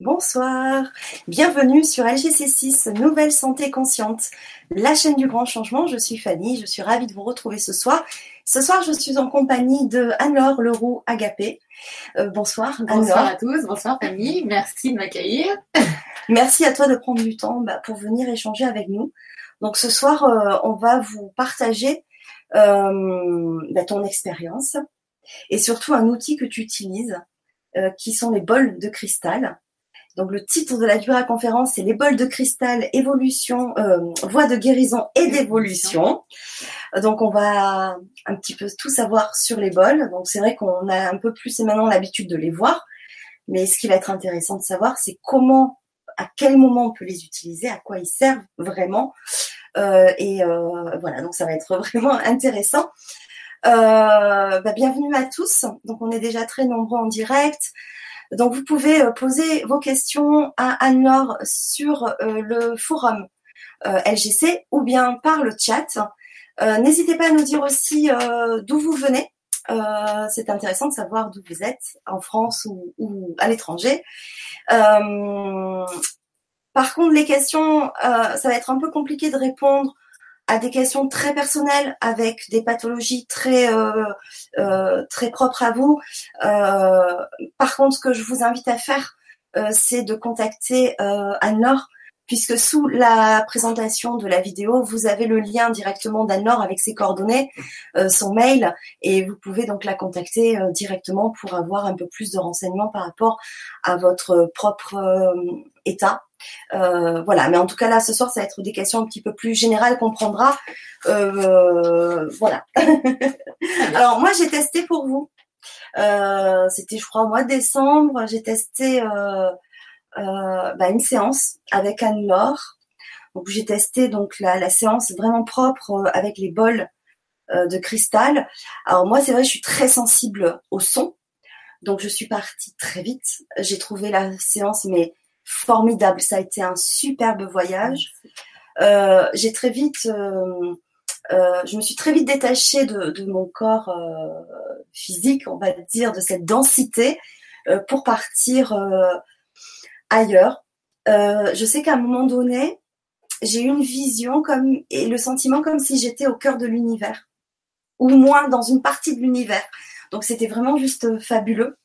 Bonsoir, bienvenue sur LGC6, Nouvelle Santé Consciente, la chaîne du grand changement. Je suis Fanny, je suis ravie de vous retrouver ce soir. Ce soir, je suis en compagnie de Anne-Laure Leroux Agapé. Euh, bonsoir Bonsoir à tous, bonsoir Fanny, merci de m'accueillir. Merci à toi de prendre du temps bah, pour venir échanger avec nous. Donc ce soir, euh, on va vous partager euh, bah, ton expérience et surtout un outil que tu utilises, qui sont les bols de cristal. Donc le titre de la Dura conférence, c'est les bols de cristal, évolution, euh, voie de guérison et d'évolution. Donc on va un petit peu tout savoir sur les bols. Donc c'est vrai qu'on a un peu plus maintenant l'habitude de les voir, mais ce qui va être intéressant de savoir, c'est comment, à quel moment on peut les utiliser, à quoi ils servent vraiment. Euh, et euh, voilà, donc ça va être vraiment intéressant. Euh, bah, bienvenue à tous. Donc on est déjà très nombreux en direct. Donc vous pouvez euh, poser vos questions à Anne-Laure sur euh, le forum euh, LGC ou bien par le chat. N'hésitez pas à nous dire aussi d'où vous venez. c'est intéressant de savoir d'où vous êtes, en France ou, à l'étranger. par contre, les questions, ça va être un peu compliqué de répondre à des questions très personnelles avec des pathologies très euh, euh, très propres à vous. Euh, par contre, ce que je vous invite à faire, c'est de contacter Anne-Laure puisque sous la présentation de la vidéo, vous avez le lien directement d'Anne-Laure avec ses coordonnées, son mail, et vous pouvez donc la contacter directement pour avoir un peu plus de renseignements par rapport à votre propre état euh, voilà, mais en tout cas là, ce soir, ça va être des questions un petit peu plus générales qu'on prendra. Euh, voilà. Alors moi, j'ai testé pour vous. Euh, c'était, je crois, au mois de décembre. J'ai testé bah, une séance avec Anne-Laure. Donc j'ai testé donc la, la, séance vraiment propre avec les bols de cristal. Alors moi, c'est vrai, je suis très sensible au son. Donc je suis partie très vite. J'ai trouvé la séance mais formidable. Ça a été un superbe voyage. Euh, j'ai très vite, euh, euh, je me suis très vite détachée de, mon corps physique, on va dire, de cette densité, pour partir ailleurs. je sais qu'à un moment donné, j'ai eu une vision comme et le sentiment comme si j'étais au cœur de l'univers, ou moins dans une partie de l'univers. Donc c'était vraiment juste fabuleux.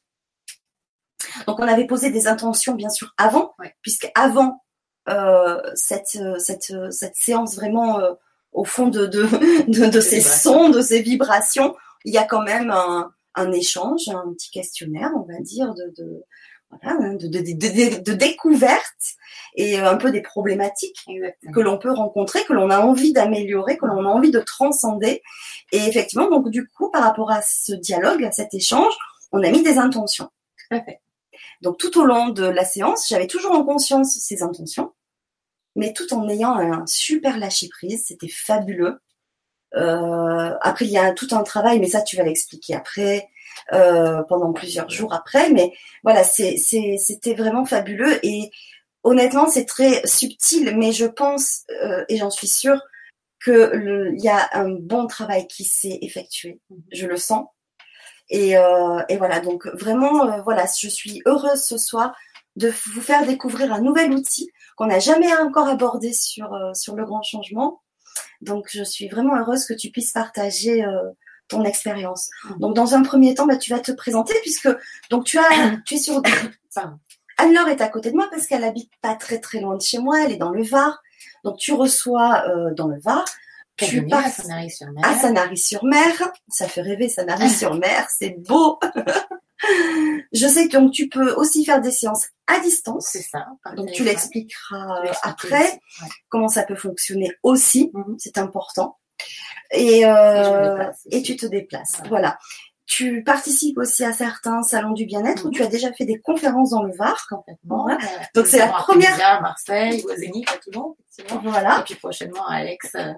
Donc on avait posé des intentions bien sûr avant, puisque avant euh, cette, cette, cette séance vraiment euh, au fond de, de, de, ces sons, de ces vibrations, il y a quand même un, un échange, un petit questionnaire, on va dire, de, de, voilà, de, de, de, découverte et un peu des problématiques que l'on peut rencontrer, que l'on a envie d'améliorer, que l'on a envie de transcender. Et effectivement, donc du coup, par rapport à ce dialogue, à cet échange, on a mis des intentions. Tout à fait. Donc tout au long de la séance, j'avais toujours en conscience ces intentions, mais tout en ayant un super lâcher prise. C'était fabuleux. Euh, après, il y a tout un travail, mais ça, tu vas l'expliquer après, euh, pendant plusieurs jours après. Mais voilà, c'était vraiment fabuleux. Et honnêtement, c'est très subtil, mais je pense, euh, et j'en suis sûre, qu'il y a un bon travail qui s'est effectué. Je le sens. Euh, et, voilà, donc vraiment, euh, voilà, je suis heureuse ce soir de vous faire découvrir un nouvel outil qu'on n'a jamais encore abordé sur, euh, sur le grand changement. Donc, je suis vraiment heureuse que tu puisses partager ton expérience. Mmh. Donc, dans un premier temps, bah, tu vas te présenter puisque donc tu as, tu es sur. Anne-Laure est à côté de moi parce qu'elle habite pas très très loin de chez moi. Elle est dans le Var. Donc, tu reçois dans le Var tu pars à Sanary-sur-Mer. Ça fait rêver Sanary-sur-Mer. C'est beau. Je sais que donc tu peux aussi faire des séances à distance. C'est ça. Donc tu l'expliqueras après comment ça peut fonctionner aussi. Mhm. C'est important. Et, euh, et, tu te déplaces. Voilà. Tu participes aussi à certains salons du bien-être où mhm. tu as déjà fait des conférences dans le Var. Complètement. Donc c'est la première. À Marseille, à Zénith, à Toulon, Voilà. Et puis prochainement à Alex. Euh,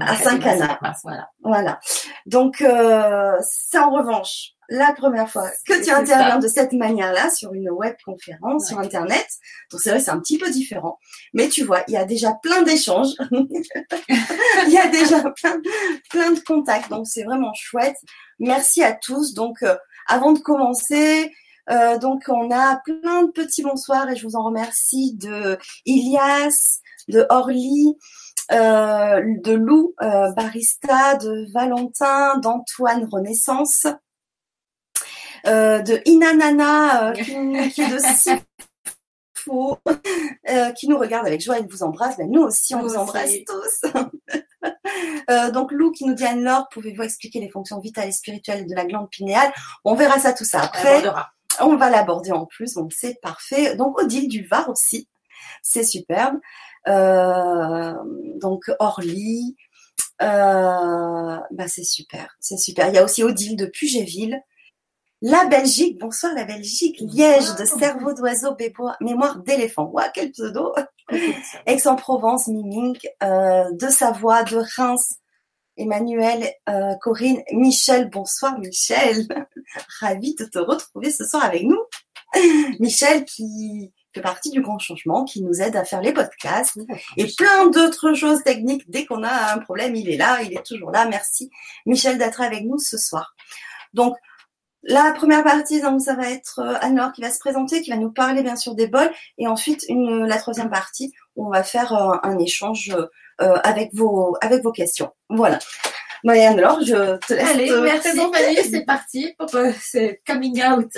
à Saint-Canard. Voilà. voilà. Donc, euh, c'est en revanche la première fois que tu interviens de cette manière-là sur une web conférence sur Internet. Donc, c'est vrai, c'est un petit peu différent. Mais tu vois, il y a déjà plein d'échanges. il y a déjà plein, plein de contacts. Donc, c'est vraiment chouette. Merci à tous. Donc, euh, avant de commencer, Euh, donc on a plein de petits bonsoirs et je vous en remercie de Ilias, de Orly, de Lou euh, Barista, de Valentin, d'Antoine Renaissance, de Inanana qui, qui, est de Sifo, qui nous regarde avec joie et vous embrasse. Ben, nous aussi on vous embrasse tous. donc Lou qui nous dit Anne-Laure, pouvez-vous expliquer les fonctions vitales et spirituelles de la glande pinéale? On verra ça tout ça après. On va l'aborder en plus, donc c'est parfait. Donc Odile du Var aussi, c'est superbe. Euh, donc Orly, euh, bah c'est super, c'est super. Il y a aussi Odile de Pugéville. La Belgique, bonsoir la Belgique, Liège de cerveau d'oiseau, mémoire d'éléphant. Ouah, quel pseudo Aix-en-Provence, Miming, euh, de Savoie, de Reims, Emmanuel, euh, Corinne, Michel. Bonsoir Michel. Ravi de te retrouver ce soir avec nous. Michel qui fait partie du grand changement, qui nous aide à faire les podcasts et plein d'autres choses techniques. Dès qu'on a un problème, il est là, il est toujours là. Merci Michel d'être avec nous ce soir. Donc, la première partie, donc, ça va être euh, Anne-Laure qui va se présenter, qui va nous parler bien sûr des bols, et ensuite une, la troisième partie où on va faire euh, un échange euh, avec vos avec vos questions. Voilà. Marianne, alors je te laisse. Allez, merci Fanny, c'est parti pour c'est coming out.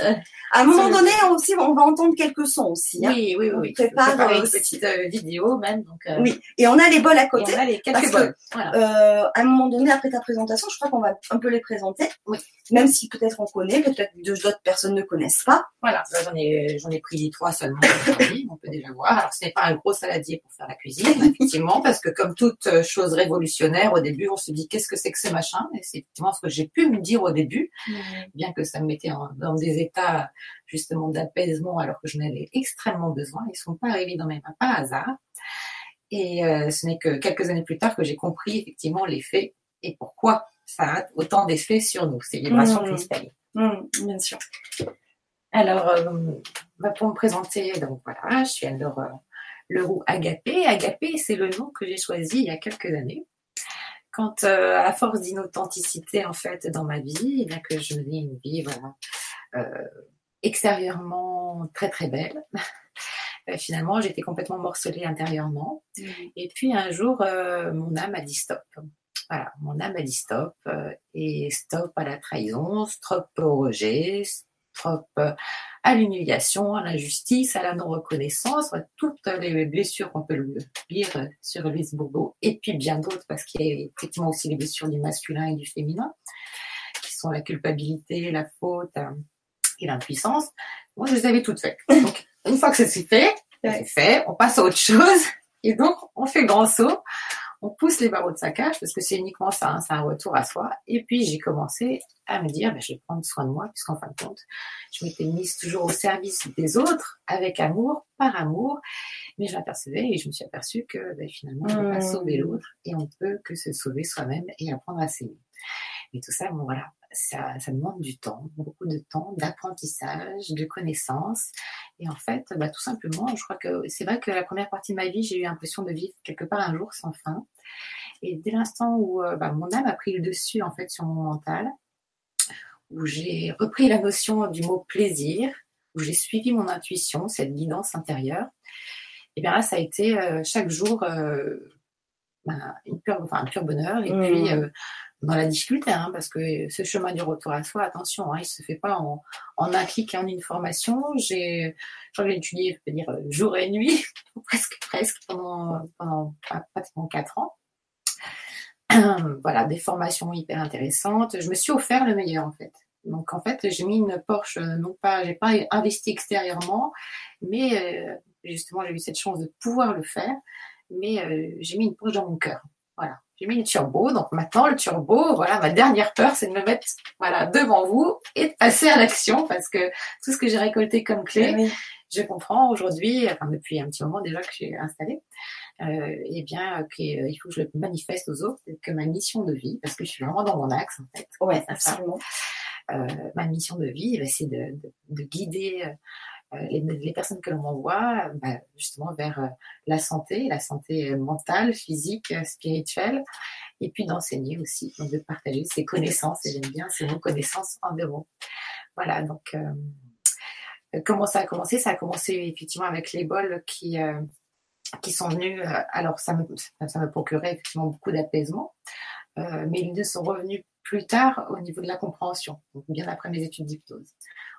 À un moment donné aussi, on va entendre quelques sons aussi. Hein. Oui, oui, oui. On prépare une petite euh, vidéo même. Donc, euh... Oui, et on a les bols à côté. Et on a les quelques bols. Voilà. Euh, à un moment donné, après ta présentation, je crois qu'on va un peu les présenter. Oui. Même si peut-être on connaît, peut-être d'autres personnes ne connaissent pas. Voilà, j'en ai, j'en ai pris trois seulement on peut déjà voir. Alors, ce n'est pas un gros saladier pour faire la cuisine, effectivement, parce que comme toute euh, chose révolutionnaire, au début, on se dit qu'est-ce que c'est que ce machin? Et c'est effectivement ce que j'ai pu me dire au début, bien que ça me mettait dans des états justement d'apaisement alors que je n'avais extrêmement besoin. Ils sont pas arrivés dans mes mains par hasard. Et euh, ce n'est que quelques années plus tard que j'ai compris effectivement l'effet et pourquoi ça a autant d'effets sur nous, ces vibrations mmh. cristalliques. Mmh, bien sûr. Alors, euh, bah, pour me présenter, donc voilà, je suis alors euh, Leroux Agapé. Agapé, c'est le nom que j'ai choisi il y a quelques années. Quand, euh, à force d'inauthenticité en fait dans ma vie, et bien que je menais une vie voilà, euh, extérieurement très très belle. Euh, finalement, j'étais complètement morcelée intérieurement. Mmh. Et puis un jour, euh, mon âme a dit stop. Voilà, mon âme a dit stop et stop à la trahison, stop au rejet, stop à l'humiliation, à l'injustice, à la non-reconnaissance, toutes les blessures qu'on peut lire sur Louise Bourbeau, et puis bien d'autres, parce qu'il y a effectivement aussi les blessures du masculin et du féminin, qui sont la culpabilité, la faute, et l'impuissance. Moi, je les avais toutes faites. Donc, une fois que ça s'est fait, c'est fait, on passe à autre chose. Et donc, on fait grand saut, on pousse les barreaux de sa cage, parce que c'est uniquement ça, hein, c'est un retour à soi. Et puis, j'ai commencé à me dire, ben, je vais prendre soin de moi, puisqu'en fin de compte, je m'étais mise toujours au service des autres, avec amour, par amour. Mais je m'apercevais et je me suis aperçue que ben, finalement, on ne peut pas mmh. sauver l'autre et on peut que se sauver soi-même et apprendre à s'aimer. Et tout ça, bon voilà, ça, ça, demande du temps, beaucoup de temps, d'apprentissage, de connaissances. Et en fait, bah, tout simplement, je crois que c'est vrai que la première partie de ma vie, j'ai eu l'impression de vivre quelque part un jour sans fin. Et dès l'instant où euh, bah, mon âme a pris le dessus en fait sur mon mental, où j'ai repris la notion du mot plaisir, où j'ai suivi mon intuition, cette guidance intérieure, et bien là, ça a été euh, chaque jour euh, bah, une pure, enfin, un pur bonheur. Et puis, mmh dans la difficulté, hein, parce que ce chemin du retour à soi, attention, hein, il se fait pas en, en un clic et en une formation. J'ai, étudié, je peux dire, jour et nuit, presque, presque, pendant, pendant pratiquement quatre ans. voilà, des formations hyper intéressantes. Je me suis offert le meilleur, en fait. Donc, en fait, j'ai mis une Porsche, non pas, j'ai pas investi extérieurement, mais euh, justement, j'ai eu cette chance de pouvoir le faire, mais euh, j'ai mis une Porsche dans mon cœur. Voilà j'ai mis le turbo. Donc maintenant, le turbo, voilà, ma dernière peur, c'est de me mettre voilà, devant vous et de passer à l'action parce que tout ce que j'ai récolté comme clé, je comprends aujourd'hui, enfin depuis un petit moment déjà que j'ai installé, euh, eh bien qu'il euh, faut que je le manifeste aux autres, que ma mission de vie, parce que je suis vraiment dans mon axe en fait. Ouais, absolument. Euh, ma mission de vie, eh ben, c'est de, de, de, guider euh, euh, les, personnes que l'on envoie bah, justement vers euh, la santé, la santé mentale, physique, spirituelle, et puis d'enseigner aussi, donc de partager ses connaissances, et j'aime bien ces mots connaissances en deux mots. Voilà, donc euh, comment ça a commencé? Ça a commencé effectivement avec les bols qui, qui sont venus. alors, ça me, ça me procurait effectivement beaucoup d'apaisement, mais ils ne sont revenus plus tard au niveau de la compréhension, donc bien après mes études d'hypnose.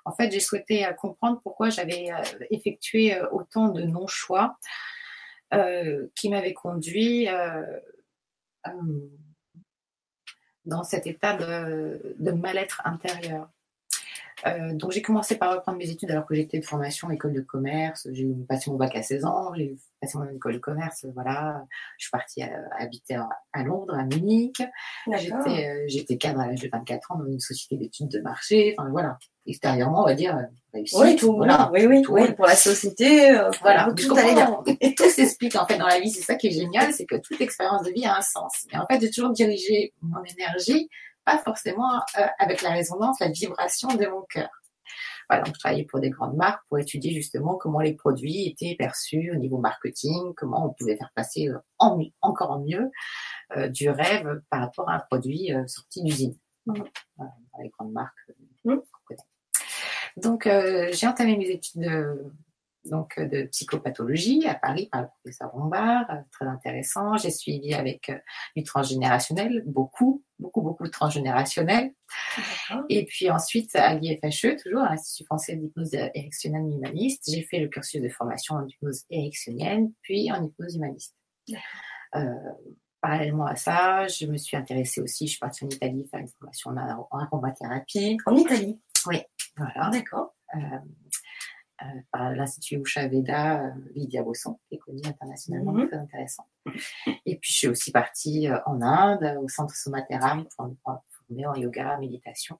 En fait, j'ai souhaité comprendre pourquoi j'avais effectué autant de non-choix qui m'avaient conduit dans cet état de, mal-être intérieur. Euh, donc j'ai commencé par reprendre mes études alors que j'étais de formation école de commerce. J'ai passé mon bac à 16 ans, j'ai passé mon école de commerce. Voilà, je suis partie habiter à, Londres, à Munich. J'étais, euh, j'étais cadre à l'âge de 24 ans dans une société d'études de marché. Enfin voilà, extérieurement, on va dire, oui, tout, voilà, oui, oui, oui, pour la société, euh, voilà, tout allait bien. tout s'explique en fait dans la vie, c'est ça qui est génial, c'est que toute expérience de vie a un sens. Et en fait, j'ai toujours dirigé mon énergie, pas forcément euh, avec la résonance, la vibration de mon cœur. Voilà, donc je travaillais pour des grandes marques pour étudier justement comment les produits étaient perçus au niveau marketing, comment on pouvait faire passer euh, en, encore en mieux du rêve par rapport à un produit sorti d'usine. Mmh. Voilà, les grandes marques. Mmh. Donc, euh, j'ai entamé mes études de, donc, de psychopathologie à Paris par le professeur Bombard, euh, très intéressant. J'ai suivi avec euh, du transgénérationnel, beaucoup, beaucoup, beaucoup de transgénérationnel. Et puis ensuite, à l'IFHE, toujours à l'Institut français d'hypnose érectionnelle humaniste, j'ai fait le cursus de formation en hypnose érectionnelle, puis en hypnose humaniste. parallèlement à ça, je me suis intéressée aussi, je suis partie en Italie faire une formation en, en thérapie. En Italie Oui, voilà. D'accord. Euh, euh, par l'Institut Usha Veda, euh, Lydia Bosson, qui est connue internationalement, mhm. très intéressant. Et puis, je suis aussi partie en Inde, au centre Somatera, pour me former en yoga, méditation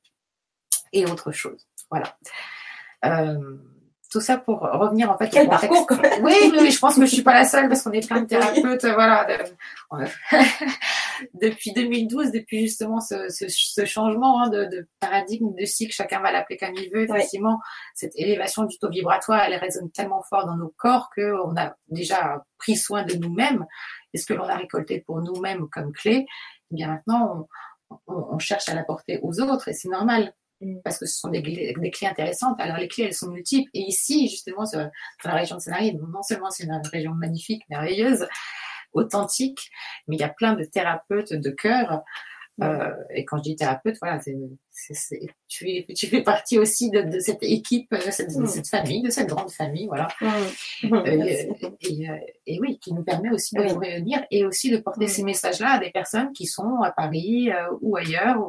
et autre chose. Voilà tout ça pour revenir en fait Quel parcours oui, oui, je pense que je suis pas la seule parce qu'on est plein de thérapeutes, voilà. Depuis 2012, depuis justement ce, ce, changement hein, de, de, paradigme, de cycle, chacun va l'appeler comme il veut. Effectivement, cette élévation du taux vibratoire, elle résonne tellement fort dans nos corps que on a déjà pris soin de nous-mêmes et ce que l'on a récolté pour nous-mêmes comme clé? Eh bien maintenant, on, on cherche à l'apporter aux autres et c'est normal. Mm. parce que ce sont des, des, clés intéressantes. Alors les clés, elles sont multiples. Et ici, justement, sur, la région de Sénart, non seulement c'est une région magnifique, merveilleuse, authentique, mais il y a plein de thérapeutes de cœur. Euh, et quand je dis thérapeute, voilà, c'est, tu, tu fais partie aussi de, de cette équipe, de cette, de mm. cette, famille, de cette grande famille, voilà. Euh, et, euh, et, oui, qui nous permet aussi de nous réunir et aussi de porter ces messages-là à des personnes qui sont à Paris euh, ou ailleurs,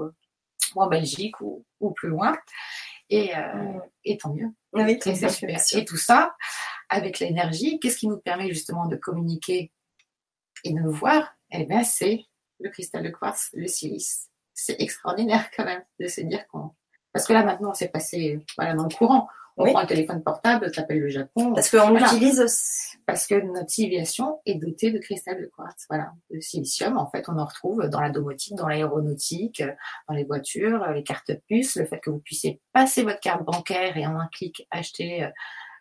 ou en Belgique ou, ou plus loin. Et, euh, et tant mieux. Oui, et, super. et tout ça, avec l'énergie, qu'est-ce qui nous permet justement de communiquer et de nous voir Eh bien, c'est le cristal de quartz, le silice. C'est extraordinaire quand même de se dire qu'on... Parce que là, maintenant, c'est passé voilà, dans le courant. On prend un téléphone portable, t'appelles le Japon. Parce qu'on utilise Parce que notre civilisation est dotée de cristal de quartz. Voilà. Le silicium, en fait, on en retrouve dans la domotique, dans l'aéronautique, dans les voitures, les cartes puces, le fait que vous puissiez passer votre carte bancaire et en un clic acheter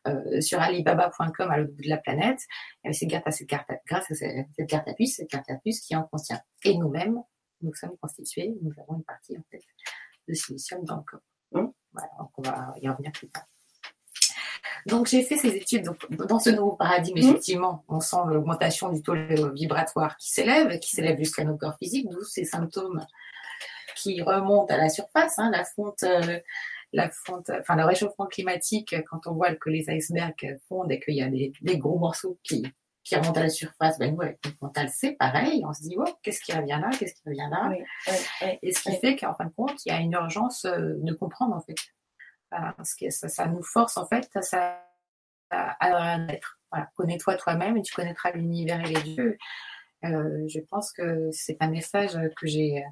euh, sur alibaba.com à l'autre bout de la planète. Et c'est grâce à cette carte, grâce à cette carte à puce, cette carte à puce qui en contient. Et nous-mêmes, nous sommes constitués, nous avons une partie, en fait, de silicium dans le corps. Hum. Voilà, donc on va y revenir plus tard. Donc j'ai fait ces études donc, dans ce nouveau paradigme. Mmh. Effectivement, on sent l'augmentation du taux vibratoire qui s'élève, qui s'élève jusqu'à nos corps physiques, d'où ces symptômes qui remontent à la surface, hein, la fonte, euh, la fonte, enfin le réchauffement climatique. Quand on voit que les icebergs fondent et qu'il y a des, gros morceaux qui qui remontent à la surface, ben nous, avec notre mental, c'est pareil. On se dit, oh, qu'est-ce qui revient là, qu'est-ce qui revient là? Et ce qui fait qu'en fin de compte, il y a une urgence euh, de comprendre, en fait parce que ça, nous force en fait à, à, être. Voilà, connais-toi toi-même et tu connaîtras l'univers et les dieux. Euh, je pense que c'est un message que j'ai euh,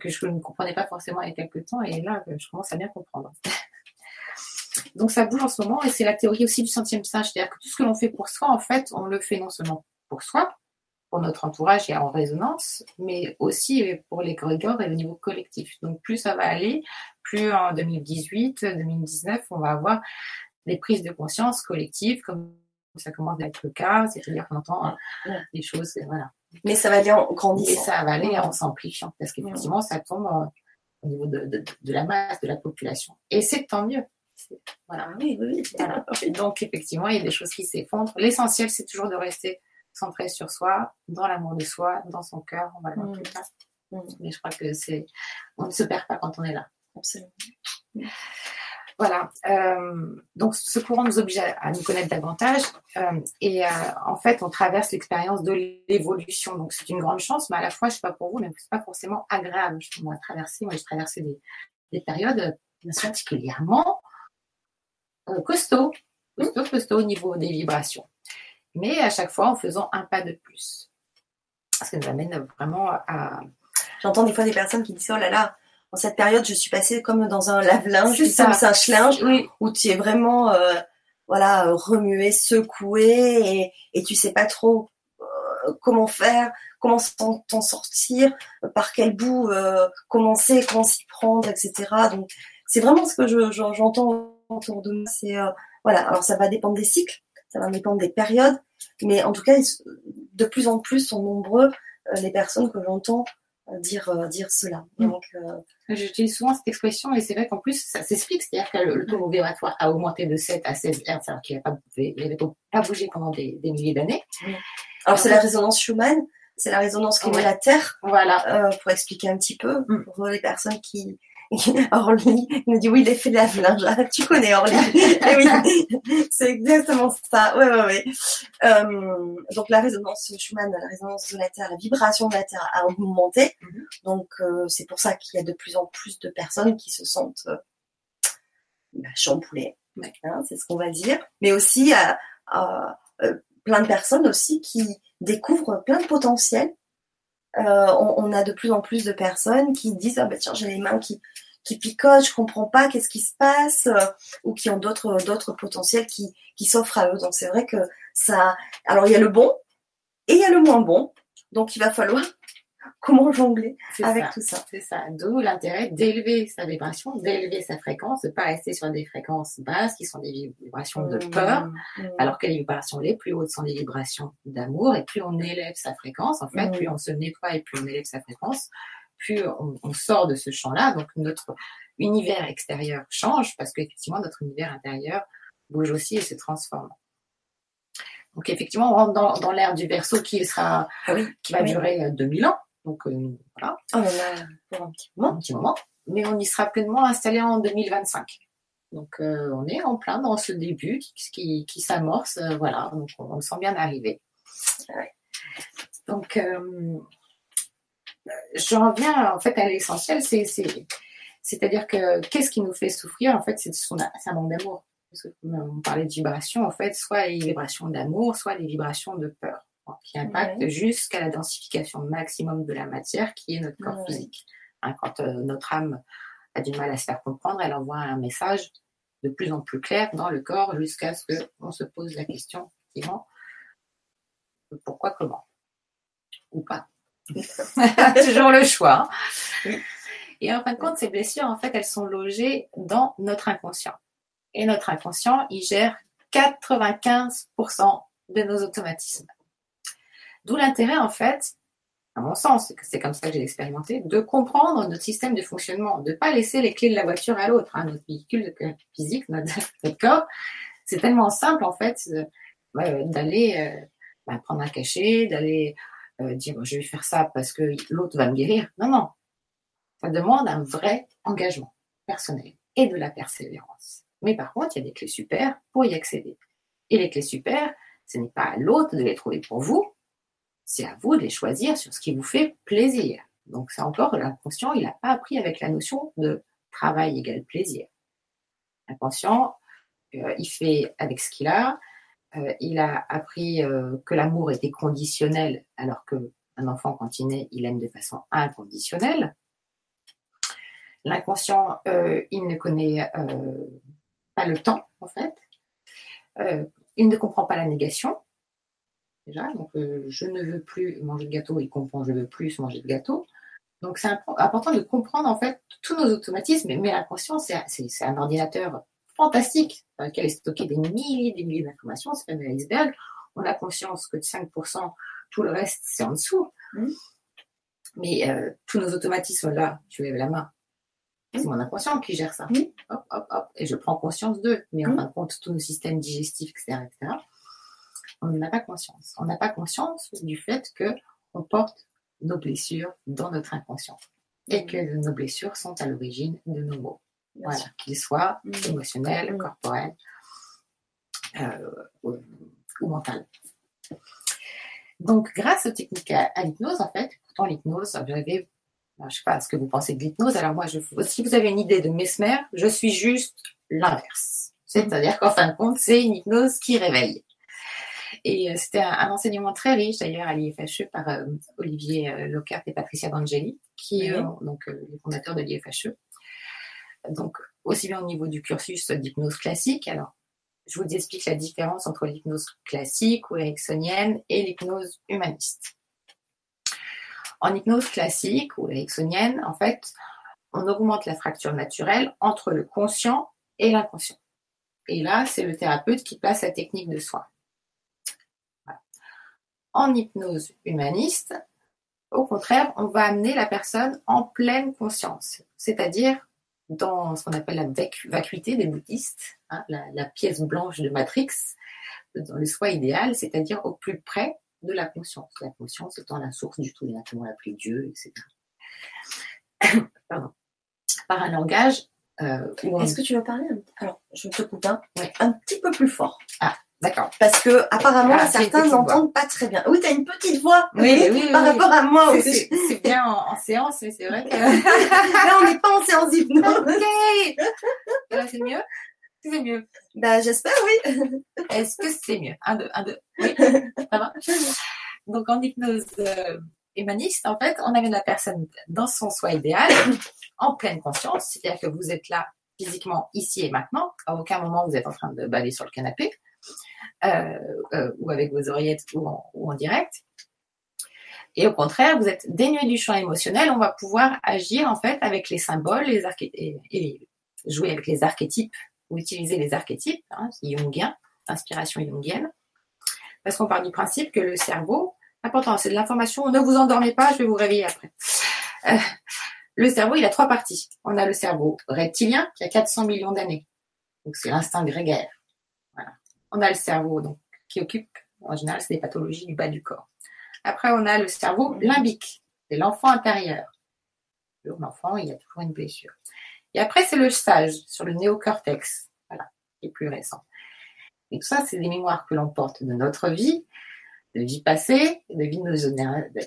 que je ne comprenais pas forcément il y a quelques temps et là je commence à bien comprendre. Donc ça bouge en ce moment et c'est la théorie aussi du centième singe, c'est-à-dire que tout ce que l'on fait pour soi, en fait, on le fait non seulement pour soi, pour notre entourage et en résonance, mais aussi pour les corridors et au niveau collectif. Donc plus ça va aller, plus en 2018, 2019, on va avoir des prises de conscience collectives, comme ça commence à être le cas, c'est-à-dire qu'on entend des choses, voilà. Mais ça va aller en grandissant. Et ça va aller en s'amplifiant, parce qu'effectivement, ça tombe au niveau de, de, la masse, de la population. Et c'est tant mieux. Voilà. Ah oui, oui, Voilà. Donc, effectivement, il y a des choses qui s'effondrent. L'essentiel, c'est toujours de rester centré sur soi, dans l'amour de soi, dans son cœur. On va plus tard. Mm. Mais je crois que c'est, on ne se perd pas quand on est là. Absolument. Voilà. Euh, donc, ce courant nous oblige à, nous connaître davantage. euh, et euh, en fait, on traverse l'expérience de l'évolution. Donc, c'est une grande chance, mais à la fois, je sais pas pour vous, mais c'est pas forcément agréable. Je, moi, traverser, moi, j'ai traversé des, des périodes particulièrement euh, costauds, costauds, costauds au niveau des vibrations. Mais à chaque fois, en faisant un pas de plus. Ce qui nous amène vraiment à, J'entends des fois des personnes qui disent Oh là là, en cette période, je suis passée comme dans un lave-linge, ça. un oui, où tu es vraiment euh, voilà, euh, remué, secoué, et, et tu sais pas trop euh, comment faire, comment t'en sortir, par quel bout euh, commencer, comment s'y prendre, etc. Donc, c'est vraiment ce que je- je- j'entends autour de moi. C'est euh, voilà. Alors, ça va dépendre des cycles, ça va dépendre des périodes, mais en tout cas, de plus en plus sont nombreux euh, les personnes que j'entends dire euh, dire cela. Mm. Donc, euh, J'utilise souvent cette expression et c'est vrai qu'en plus, ça s'explique. C'est-à-dire que le, le taux vibratoire a augmenté de 7 à 16 Hz alors qu'il n'avait pas, pas bougé pendant des, des milliers d'années. alors, c'est la résonance Schumann, c'est la résonance qui Ouais. met la Terre. Voilà. euh, pour expliquer un petit peu Mm. pour les personnes qui Orly il nous dit oui l'effet de la linge Ah, tu connais Orly. Eh oui c'est exactement ça. Ouais ouais ouais. Euh, donc la résonance Schumann la résonance de la Terre la vibration de la Terre a augmenté. Mhm. donc euh, c'est pour ça qu'il y a de plus en plus de personnes qui se sentent euh, bah, chamboulées. Ouais. hein, c'est ce qu'on va dire. Mais aussi euh, euh, euh, plein de personnes aussi qui découvrent plein de potentiel euh, on, on a de plus en plus de personnes qui disent ah bah tiens j'ai les mains qui qui picotent, je comprends pas qu'est-ce qui se passe, euh, ou qui ont d'autres d'autres potentiels qui qui s'offrent à eux. Donc c'est vrai que ça. Alors il y a le bon et il y a le moins bon. Donc il va falloir comment jongler C'est avec ça. tout ça. C'est ça. D'où l'intérêt d'élever sa vibration, d'élever sa fréquence, de pas rester sur des fréquences basses qui sont des vibrations de peur, Mmh. alors que les vibrations les plus hautes sont des vibrations d'amour. Et plus on élève sa fréquence, en fait, plus on se nettoie et plus on élève sa fréquence, plus on, on sort de ce champ-là. Donc notre univers extérieur change parce qu'effectivement notre univers intérieur bouge aussi et se transforme. Donc effectivement, on rentre dans, dans l'ère du verso qui sera, Ah oui. qui va Oui. durer euh, 2000 ans. Donc euh, voilà, là là, pour un petit moment. un petit moment. Mais on y sera pleinement installé en 2025. Donc euh, on est en plein dans ce début qui, qui, qui s'amorce. euh, voilà, donc on, on le sent bien arriver. Ouais. Donc euh, j'en viens en fait à l'essentiel, c'est c'est- c'est-à-dire que qu'est-ce qui nous fait souffrir en fait, c'est un manque d'amour. On parlait de vibrations, en fait, soit les vibrations d'amour, soit les vibrations de peur, qui impactent jusqu'à la densification maximum de la matière qui est notre corps physique. Hein, quand euh, notre âme a du mal à se faire comprendre, elle envoie un message de plus en plus clair dans le corps jusqu'à ce qu'on se pose la question, effectivement, pourquoi, comment, ou pas. Toujours le choix. hein. Et en fin de compte, ces blessures, en fait, elles sont logées dans notre inconscient. Et notre inconscient, il gère 95% de nos automatismes. D'où l'intérêt, en fait, à mon sens, c'est comme ça que j'ai expérimenté, de comprendre notre système de fonctionnement, de ne pas laisser les clés de la voiture à l'autre, hein, notre véhicule physique, notre, corps. C'est tellement simple, en fait, euh, euh, d'aller euh, bah, prendre un cachet, d'aller dire je vais faire ça parce que l'autre va me guérir. Non, non. Ça demande un vrai engagement personnel et de la persévérance. Mais par contre, il y a des clés super pour y accéder. Et les clés super, ce n'est pas à l'autre de les trouver pour vous, c'est à vous de les choisir sur ce qui vous fait plaisir. Donc c'est encore l'inconscient, il n'a pas appris avec la notion de travail égale plaisir. L'inconscient, euh, il fait avec ce qu'il a. Euh, il a appris euh, que l'amour était conditionnel, alors que un enfant quand il naît, il aime de façon inconditionnelle. L'inconscient, il ne connaît pas le temps, en fait. Il ne comprend pas la négation. Déjà, donc euh, je ne veux plus manger de gâteau, il comprend je veux plus manger de gâteau. Donc c'est imp- important de comprendre en fait tous nos automatismes, mais l'inconscient c'est c'est- c'est un ordinateur fantastique dans lequel est stocké des milliers et des milliers d'informations, c'est un iceberg. On a conscience que de 5%, tout le reste c'est en dessous. Mhm. Mais euh, tous nos automatismes là, tu lèves la main, C'est mon inconscient qui gère ça. Oui. Hop, hop, hop. Et je prends conscience d'eux. Mais en Mm. fin de compte, tous nos systèmes digestifs, etc., etc., on n'en a pas conscience. On n'a pas conscience du fait que on porte nos blessures dans notre inconscient. Et que nos blessures sont à l'origine de nos maux. Voilà. Qu'ils soient Mm. émotionnels, Mm. corporels euh, ou, ou mentaux. Donc, grâce aux techniques à, à l'hypnose, en fait, pourtant l'hypnose, vous avez, je sais pas ce que vous pensez de l'hypnose. Alors moi, je, si vous avez une idée de Mesmer, je suis juste l'inverse. C'est-à-dire qu'en fin de compte, c'est une hypnose qui réveille. Et euh, c'était un, un enseignement très riche d'ailleurs à l'IFHE par euh, Olivier euh, Lockhart et Patricia D'Angeli, qui Oui. euh, donc les fondateurs de l'IFHE. Donc aussi bien au niveau du cursus d'hypnose classique. Alors je vous explique la différence entre l'hypnose classique ou ericksonienne et l'hypnose humaniste. En hypnose classique ou ericksonienne, en fait, on augmente la fracture naturelle entre le conscient et l'inconscient. Et là, c'est le thérapeute qui place la technique de soin. En hypnose humaniste, au contraire, on va amener la personne en pleine conscience, c'est-à-dire dans ce qu'on appelle la vacu- vacuité des bouddhistes, hein, la, la pièce blanche de Matrix, dans le soi idéal, c'est-à-dire au plus près de la conscience. La conscience étant la source du tout, et comment l'appeler Dieu, etc. Pardon. Par un langage euh, on... Est-ce que tu veux parler un- Alors, je te coupe un, Oui. un petit peu plus fort. D'accord. Parce que apparemment, Ah, certains n'entendent pas très bien. Oui, tu as une petite voix Oui, oui, par oui. rapport à moi aussi. C'est bien en, en séance, mais c'est vrai que... Là, on n'est pas en séance d'hypnose. ok Là, C'est mieux? C'est mieux. Bah, j'espère, oui. Est-ce que c'est mieux? Un, deux, un, deux. Oui, ça va Donc, en hypnose euh, humaniste, en fait, on amène la personne dans son soi idéal, en pleine conscience, c'est-à-dire que vous êtes là physiquement, ici et maintenant. À aucun moment, vous êtes en train de baler sur le canapé, ou avec vos oreillettes, ou en, ou en direct. Et au contraire, vous êtes dénué du champ émotionnel. On va pouvoir agir, en fait, avec les symboles, les et, et jouer avec les archétypes, ou utiliser les archétypes, hein, jungiens, inspiration jungienne. Parce qu'on part du principe que le cerveau, important, c'est de l'information, ne vous endormez pas, je vais vous réveiller après. Euh, le cerveau, il a trois parties. On a le cerveau reptilien qui a 400 millions d'années. Donc c'est l'instinct grégaire. On a le cerveau donc, qui occupe, en général, c'est des pathologies du bas du corps. Après, on a le cerveau limbique, c'est l'enfant intérieur. L'enfant, il a toujours une blessure. Et après, c'est le sage sur le néocortex, voilà, qui est plus récent. Et tout ça, c'est des mémoires que l'on porte de notre vie, de vie passée, de vie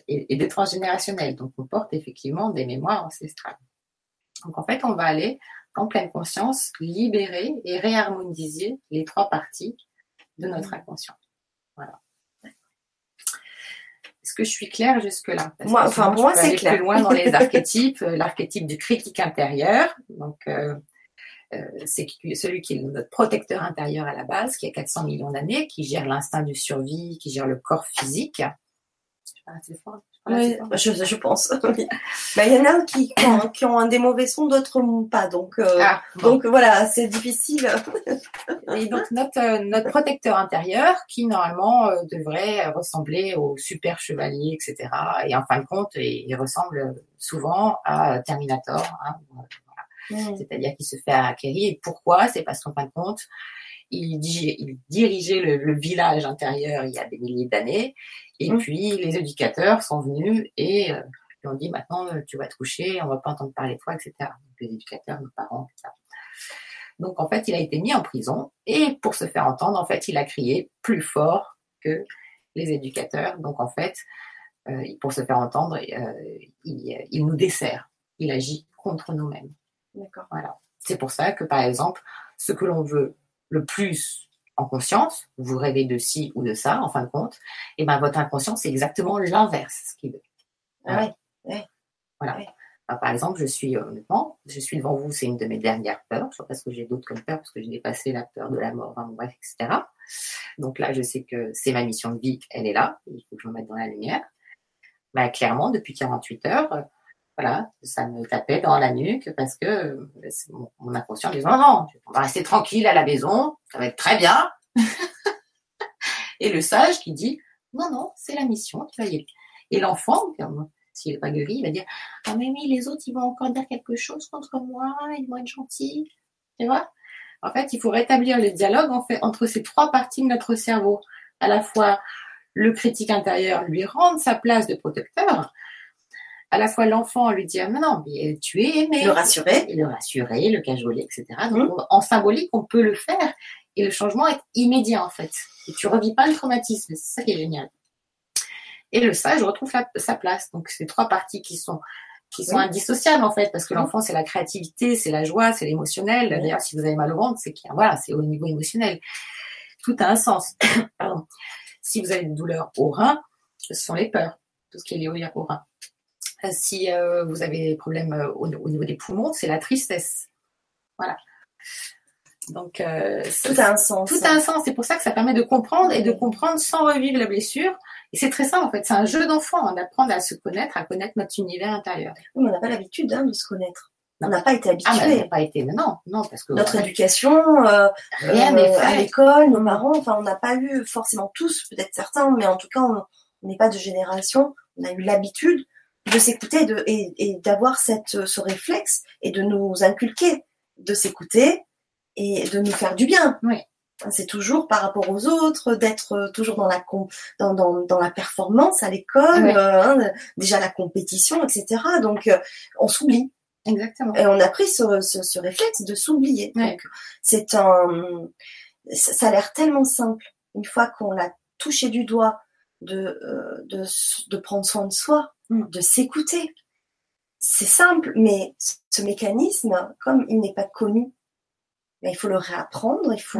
et et de transgénérationnel. Donc, on porte effectivement des mémoires ancestrales. Donc, en fait, on va aller en pleine conscience libérer et réharmoniser les trois parties de notre inconscient. Voilà. Est-ce que je suis claire jusque-là? Moi- enfin, moi, c'est clair. plus loin dans les archétypes. Euh, L'archétype du critique intérieur, donc euh, euh, c'est celui qui est notre protecteur intérieur à la base, qui a 400 millions d'années, qui gère l'instinct de survie, qui gère le corps physique. Je parle assez fort. Oui, fort. je, je pense. Bah, Il y en a qui, qui ont, qui ont un des mauvais sons, d'autres pas. Donc, euh, Ah, bon. donc voilà, c'est difficile. Et donc notre, euh, notre protecteur intérieur qui normalement euh, devrait ressembler au super chevalier, etc. Et en fin de compte, il, il ressemble souvent à Terminator. hein. Mm. C'est-à-dire qu'il se fait acquérir. Et pourquoi? C'est parce qu'en fin de compte, il, dirigeait le, le village intérieur il y a des milliers d'années. Et Mm. puis les éducateurs sont venus et euh, lui ont dit maintenant euh, tu vas te coucher, on va pas entendre parler de toi, etc. Donc, les éducateurs, nos parents, etc. Donc en fait, il a été mis en prison et pour se faire entendre, en fait, il a crié plus fort que les éducateurs. Donc en fait, euh, pour se faire entendre, euh, il, il nous dessert. Il agit contre nous-mêmes. D'accord. Voilà. C'est pour ça que, par exemple, ce que l'on veut le plus en conscience, vous rêvez de ci ou de ça, en fin de compte, et ben votre inconscient, c'est exactement l'inverse ce qu'il veut. Ah ouais. Voilà. Ouais. Enfin, par exemple, je suis, honnêtement, je suis devant vous, c'est une de mes dernières peurs. Je sais pas ce que j'ai d'autres comme peur, parce que j'ai dépassé la peur de la mort, bon, bref, etc. Donc là, je sais que c'est ma mission de vie, elle est là, il faut que je me mette dans la lumière. Bah, clairement, depuis 48 heures, voilà, ça me tapait dans la nuque parce que euh, mon, inconscient disait non, non, on va rester tranquille à la maison, ça va être très bien. Et le sage qui dit non, non, c'est la mission, tu vas y aller. Et l'enfant, s'il n'est pas guéri, il va dire Ah, mais oui, les autres, ils vont encore dire quelque chose contre moi, ils vont être gentils. Tu vois? En fait, il faut rétablir le dialogue en fait, entre ces trois parties de notre cerveau. À la fois, le critique intérieur lui rendre sa place de protecteur, à la fois l'enfant lui dire mais non mais tu es aimé. Le rassurer. et le rassurer le cajoler etc donc on- en symbolique on peut le faire. Et le changement est immédiat en fait. Et tu revis pas le traumatisme. C'est ça qui est génial. Et le sage retrouve la- sa place. Donc c'est trois parties qui sont qui sont Oui. indissociables en fait parce que Oui. l'enfant c'est la créativité c'est la joie c'est l'émotionnel. D'ailleurs si vous avez mal au ventre c'est voilà c'est au niveau émotionnel. Tout a un sens. Pardon. Si vous avez des douleurs au rein ce sont les peurs. Tout ce qui est lié au- rein Si euh, vous avez des problèmes euh, au, au niveau des poumons, c'est la tristesse. Voilà. Donc, euh, Tout a un sens. tout a un sens. C'est pour ça que ça permet de comprendre et de comprendre sans revivre la blessure. Et c'est très simple, en fait. C'est un jeu d'enfant, hein, d'apprendre à se connaître, à connaître notre univers intérieur. Oui, mais on n'a pas l'habitude hein, de se connaître. Non. On n'a pas été Ah, mais elle habitué. n'a pas été. Non, non, parce que Notre éducation, euh, rien euh, à l'école, nos parents, enfin, on n'a pas eu forcément tous, peut-être certains, mais en tout cas, on on n'est pas de génération. On a eu l'habitude de s'écouter de, et, et d'avoir cette, ce réflexe et de nous inculquer, de s'écouter et de nous faire du bien. Oui. C'est toujours par rapport aux autres, d'être toujours dans la dans, dans, dans la performance à l'école, euh, hein, déjà la compétition, etc. Donc euh, on s'oublie. Exactement. Et on a pris ce, ce, ce réflexe de s'oublier. Ouais. Donc, c'est un, ça, a l'air tellement simple. Une fois qu'on l'a touché du doigt, de, euh, de, de prendre soin de soi. De s'écouter. C'est simple, mais ce mécanisme, comme il n'est pas connu, ben, il faut le réapprendre, il faut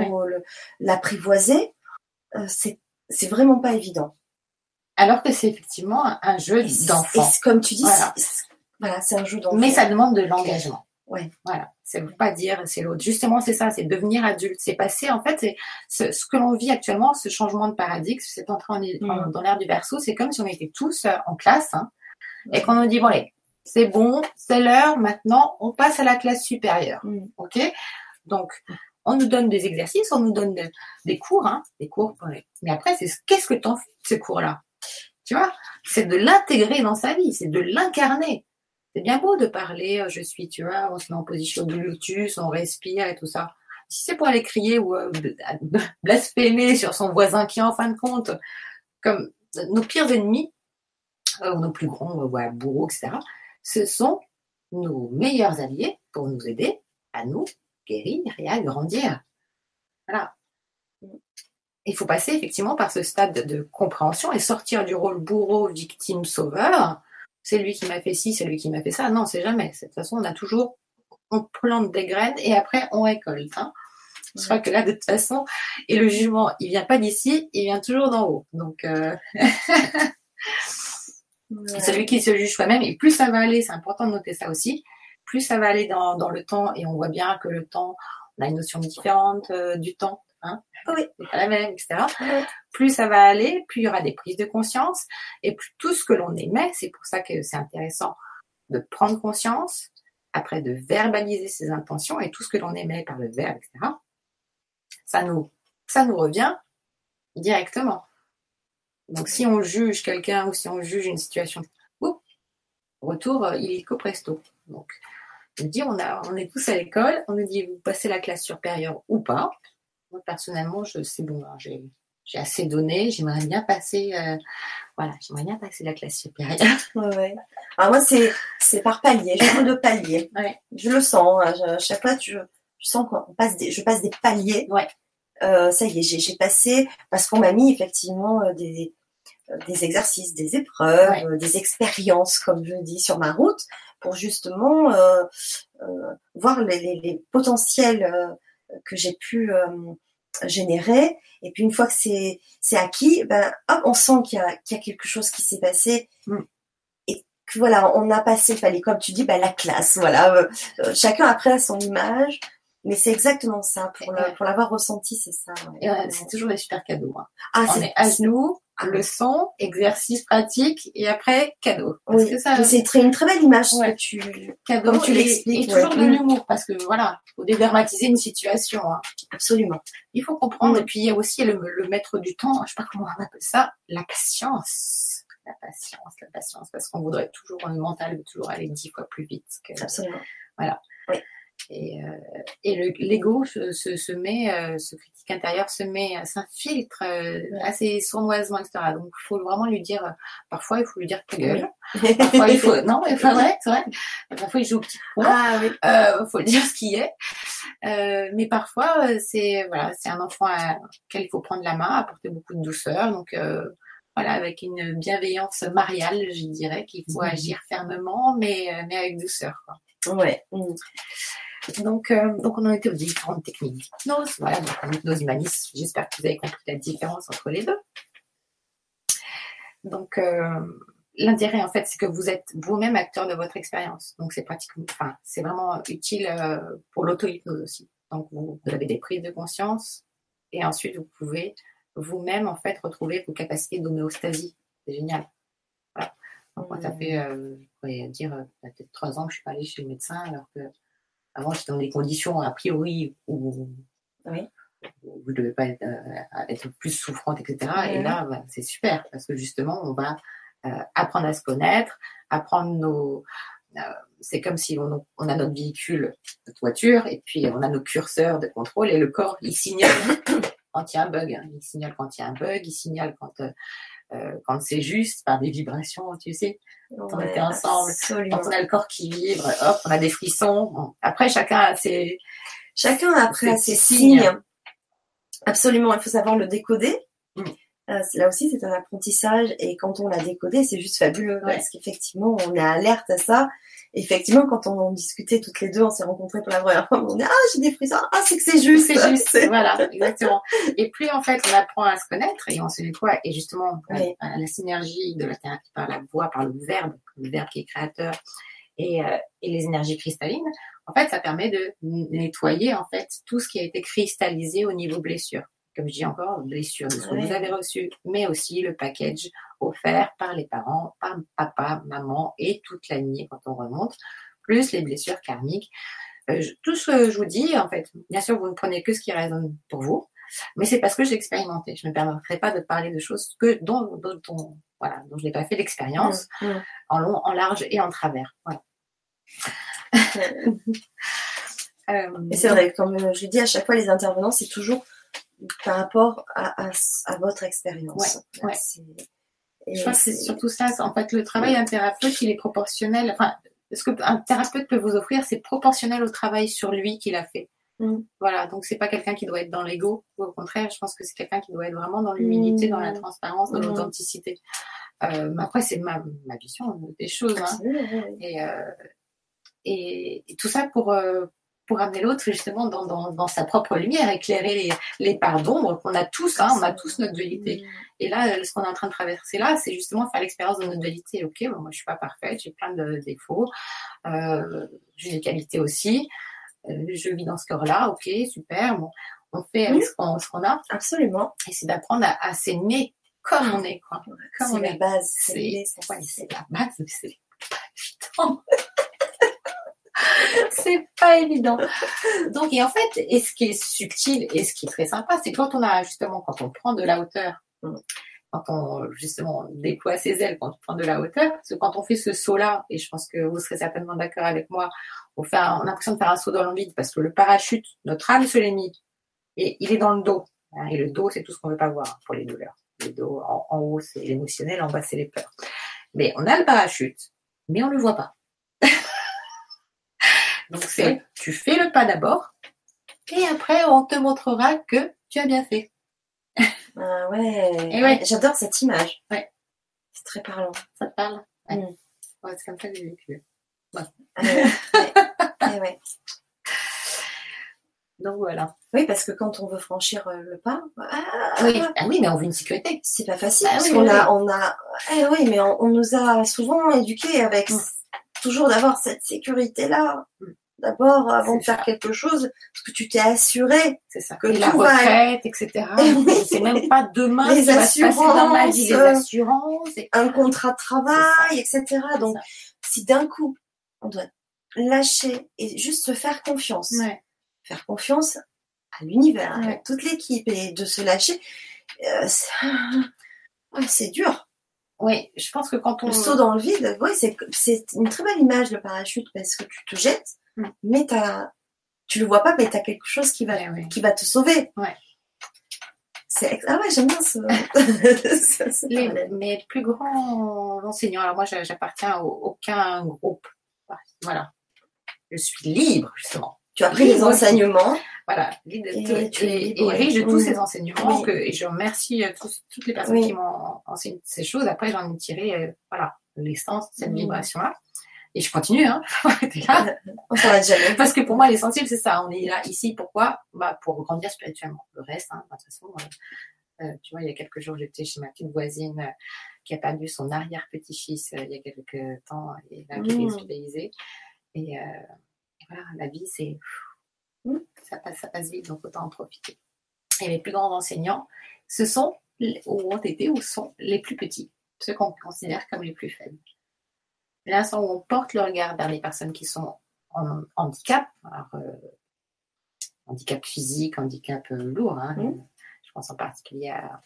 l'apprivoiser. Euh, c'est, c'est vraiment pas évident. Alors que c'est effectivement un, jeu d'enfant. comme tu dis, Voilà. c'est- voilà, un jeu d'enfant. Mais ça demande de l'engagement. Ouais. Voilà. Ça veut pas dire c'est l'autre. Justement, c'est ça, c'est devenir adulte. C'est passer, en fait, ce, ce que l'on vit actuellement, ce changement de paradigme, cette entrée en- en- Mm. dans l'ère du verso, c'est comme si on était tous euh, en classe hein, et qu'on nous dit bon allez, c'est bon, c'est l'heure, maintenant on passe à la classe supérieure. Mm. Ok? Donc on nous donne des exercices, on nous donne de- des cours, hein, des cours. Mais après, c'est qu'est-ce que t'en fais de ces cours-là? Tu vois? C'est de l'intégrer dans sa vie, c'est de l'incarner. C'est bien beau de parler, euh, je suis, tu vois, on se met en position de lotus, on respire et tout ça. Si c'est pour aller crier ou euh, blasphémer sur son voisin qui, en fin de compte, comme nos pires ennemis, nos plus grands euh, voilà, bourreaux, etc., ce sont nos meilleurs alliés pour nous aider à nous guérir et à grandir. Voilà. Il faut passer effectivement par ce stade de, de compréhension et sortir du rôle bourreau, victime, sauveur. C'est lui qui m'a fait ci, c'est lui qui m'a fait ça. Non, c'est jamais. De toute façon, on a toujours, on plante des graines et après on récolte. Hein. Je crois que là, de toute façon, et le jugement, il vient pas d'ici, il vient toujours d'en haut. Donc, euh, Ouais. celui qui se juge soi-même, et plus ça va aller, c'est important de noter ça aussi, plus ça va aller dans, dans le temps, et on voit bien que le temps, on a une notion différente euh, du temps, hein, Oui. c'est pas la même, etc. Ouais. Plus ça va aller, plus il y aura des prises de conscience, et plus tout ce que l'on émet, c'est pour ça que c'est intéressant de prendre conscience, après de verbaliser ses intentions, et tout ce que l'on émet par le verbe, etc. Ça nous, ça nous revient directement. Donc, si on juge quelqu'un ou si on juge une situation, oups, retour euh, illico presto. Donc, on dit, on, a, on est tous à l'école, on nous dit, vous passez la classe supérieure ou pas. Moi, personnellement, je c'est bon, hein, j'ai j'ai assez donné, j'aimerais bien passer, euh, voilà, j'aimerais bien passer la classe supérieure. Ouais. Alors moi, c'est, c'est par palier, je de paliers. Ouais. Je le sens. hein. Je- à chaque fois, je, je sens qu'on passe des, je passe des paliers. Ouais. Euh, ça y est, j'ai, passé parce qu'on m'a mis effectivement euh, des, des exercices, des épreuves, Ouais. euh, des expériences, comme je dis, sur ma route, pour justement euh, euh, voir les, les, les potentiels euh, que j'ai pu euh, générer. Et puis une fois que c'est, c'est acquis, ben hop, on sent qu'il y a, qu'il y a quelque chose qui s'est passé que voilà, on a passé palier, comme tu dis, bah, la classe, voilà. Euh, euh, chacun après a son image, mais c'est exactement ça. Pour, pour l'avoir ressenti, c'est ça. ouais. Et, euh, c'est toujours des super cadeaux. hein. Ah, On c'est est à genoux. Leçon, exercice pratique, et après, cadeau. Oui, que ça, c'est très, une très belle image Ouais. que tu. cadeau Comme tu l'expliques, Et, ouais. toujours de Mm. l'humour, parce que voilà, faut dédramatiser une situation. hein. Absolument. Il faut comprendre. Mm. Et puis il y a aussi le, le maître du temps, je sais pas comment on appelle ça, la patience. la patience, la patience, parce qu'on voudrait toujours, le mental toujours aller dix fois plus vite. Que, Absolument. Voilà. Oui. Et, euh, et le- l'ego se, met, euh, ce critique intérieur se met, s'infiltre euh, assez sournoisement, etc. Donc, il faut vraiment lui dire, parfois, il faut lui dire ta gueule. Parfois, il faut, non, mais c'est vrai, c'est vrai. Parfois, il joue au petit con. ah oui. Euh, faut dire ce qui est. Euh, mais parfois, c'est voilà, c'est un enfant à lequel il faut prendre la main, apporter beaucoup de douceur. Donc euh, voilà, avec une bienveillance mariale, je dirais qu'il faut Mhm. agir fermement, mais mais avec douceur. Quoi. Ouais. Mm. Donc euh, donc on en était aux différentes techniques d'hypnose. Voilà, donc en hypnose humaniste. J'espère que vous avez compris la différence entre les deux. Donc euh, l'intérêt en fait, c'est que vous êtes vous-même acteur de votre expérience. Donc c'est pratiquement, enfin c'est vraiment utile euh, pour l'auto-hypnose aussi. Donc vous, vous avez des prises de conscience et ensuite vous pouvez vous-même en fait retrouver vos capacités d'homéostasie. C'est génial. Voilà. Donc moi ça fait, je pourrais dire euh, peut-être trois ans que je suis pas allée chez le médecin alors que avant j'étais dans des conditions a priori où Oui. où vous ne devez pas être, euh, être plus souffrante, etc. Et Mhm. là, bah, c'est super parce que justement, on va euh, apprendre à se connaître, apprendre nos. euh, c'est comme si on, on a notre véhicule, notre voiture, et puis on a nos curseurs de contrôle, et le corps, il signale quand il y a un bug. hein. Il signale quand il y a un bug, il signale quand, euh, quand c'est juste, par des vibrations, tu sais. on Ouais, était ensemble, absolument. Quand on a le corps qui vibre, hop, on a des frissons. Bon. Après, chacun a ses. Chacun après ses signes. signes. Absolument, il faut savoir le décoder. Mm. Euh, là aussi, c'est un apprentissage et quand on l'a décodé, c'est juste fabuleux Ouais. parce qu'effectivement, on est alerte à ça. Effectivement, quand on en discutait toutes les deux, on s'est rencontrés pour la première fois, on dit ah j'ai des frissons, ah c'est que c'est juste, C'est juste, voilà, exactement. Et plus en fait on apprend à se connaître et on se dit quoi Et justement, la- la, synergie de la thérapie par la voix, par le verbe, le verbe qui est créateur, et, euh, et les énergies cristallines, en fait, ça permet de nettoyer en fait tout ce qui a été cristallisé au niveau blessure. Comme je dis encore, blessure de ce que vous avez reçu, mais aussi le package offert par les parents, par papa, maman et toute la lignée quand on remonte, plus les blessures karmiques. Euh, tout ce que je vous dis, en fait, bien sûr, vous ne prenez que ce qui résonne pour vous, mais c'est parce que j'ai expérimenté. Je ne me permettrai pas de parler de choses que dont, dont, dont- voilà, dont je n'ai pas fait l'expérience Mm, mm. en long, en large et en travers. Voilà. Euh, Et c'est vrai, comme je dis à chaque fois, les intervenants, c'est toujours par rapport à, à, à votre expérience. Ouais, ouais. C'est- et Je crois que c'est surtout ça. En fait, le travail d'un thérapeute, il est proportionnel. Enfin, ce qu'un thérapeute peut vous offrir, c'est proportionnel au travail sur lui qu'il a fait. Mm. Voilà. Donc, c'est pas quelqu'un qui doit être dans l'ego. Au contraire, je pense que c'est quelqu'un qui doit être vraiment dans l'humilité, Mm. dans la transparence, dans Mm. l'authenticité. Euh, après, c'est ma, ma vision des choses. Hein. Et, euh, et, et tout ça pour, euh, pour amener l'autre justement dans, dans, dans sa propre lumière, éclairer les, les parts d'ombre qu'on a tous, hein, on a tous notre dualité. Et là, euh, ce qu'on est en train de traverser là, c'est justement faire l'expérience de notre dualité. Ok, bon, moi je suis pas parfaite, j'ai plein de défauts, euh, j'ai des qualités aussi, euh, je vis dans ce corps-là, ok, super. Bon, on fait avec ce qu'on a, Absolument. et c'est d'apprendre à, à s'aimer comme on est, quoi. Comme C'est on la est. base. C'est ouais, c'est la base, c'est pas évident. C'est pas évident. Donc, et en fait, et ce qui est subtil et ce qui est très sympa, c'est quand on a justement, quand on prend de la hauteur, quand on justement déploie ses ailes, quand on prend de la hauteur, parce quand on fait ce saut-là, et je pense que vous serez certainement d'accord avec moi, on, a l'impression de faire un saut dans le vide parce que le parachute, notre âme se l'est mis, et il est dans le dos. hein, et le dos, c'est tout ce qu'on ne veut pas voir pour les douleurs. Le dos, en, en haut, c'est l'émotionnel, en bas, c'est les peurs. Mais on a le parachute, mais on ne le voit pas. Donc c'est, tu fais le pas d'abord, et après on te montrera que tu as bien fait. Ah ouais. Et ouais. J'adore cette image. Ouais. C'est très parlant. Ça te parle? Ouais. Mm. Ouais, c'est comme ça que j'ai vécu. Ah ouais. Ouais. Donc voilà. Oui, parce que quand on veut franchir euh, le pas, ah, Oui, ah oui mais on veut une sécurité. c'est pas facile. Ah parce oui, qu'on oui, a, on a, eh oui, mais on, on nous a souvent éduqués avec Mm. toujours d'avoir cette sécurité-là. Mm. D'abord, avant de faire quelque chose, parce que tu t'es assuré C'est ça. Que et la tout va- retraite, etc. Oui. C'est même pas demain Les ce qui va se dans ma vie. Les assurances. assurances. et- un contrat de travail, etc. Donc, ça. si d'un coup, on doit lâcher et juste se faire confiance, Ouais. faire confiance à l'univers, Ouais. à toute l'équipe et de se lâcher, euh, c'est- ouais, c'est dur. Oui, je pense que quand on. Le saut dans le vide, oui, c'est, une très belle image, le parachute, parce que tu te jettes. Mais t'as, tu le vois pas, mais t'as quelque chose qui va, Ouais, ouais. qui va te sauver. Ouais. Ex- ah ouais, j'aime bien ce, Les, parallèle. mes plus grands enseignants, alors moi j'a- j'appartiens à aucun groupe. Voilà. Je suis libre, justement. Tu as pris les enseignements. Voilà. Libre Et tu es et, libre, et riche de tous Mm. ces enseignements. Oui. Que, et je remercie euh, tous- toutes les personnes Oui. qui m'ont enseigné ces choses. Après, j'en ai tiré euh, voilà, l'essence de cette Mm. vibration-là. Et je continue, hein. Là. On s'arrête jamais. Parce que pour moi, l'essentiel, c'est ça. On est là, ici, pourquoi? Bah, Pour grandir spirituellement. Le reste, hein, de toute façon, euh, euh, tu vois, il y a quelques jours, j'étais chez ma petite voisine euh, qui a perdu son arrière-petit-fils il y a quelques temps et là, qui est Mmh. hospitalisé. Et, voilà, la vie, c'est. Mmh. Ça passe, ça passe vite, donc autant en profiter. Et mes plus grands enseignants, ce sont, ou ont été, ou sont les plus petits, ceux qu'on considère comme les plus faibles. L'instant où on porte le regard vers les personnes qui sont en handicap, alors, euh, handicap physique, handicap euh, lourd. hein. Je pense en particulier à,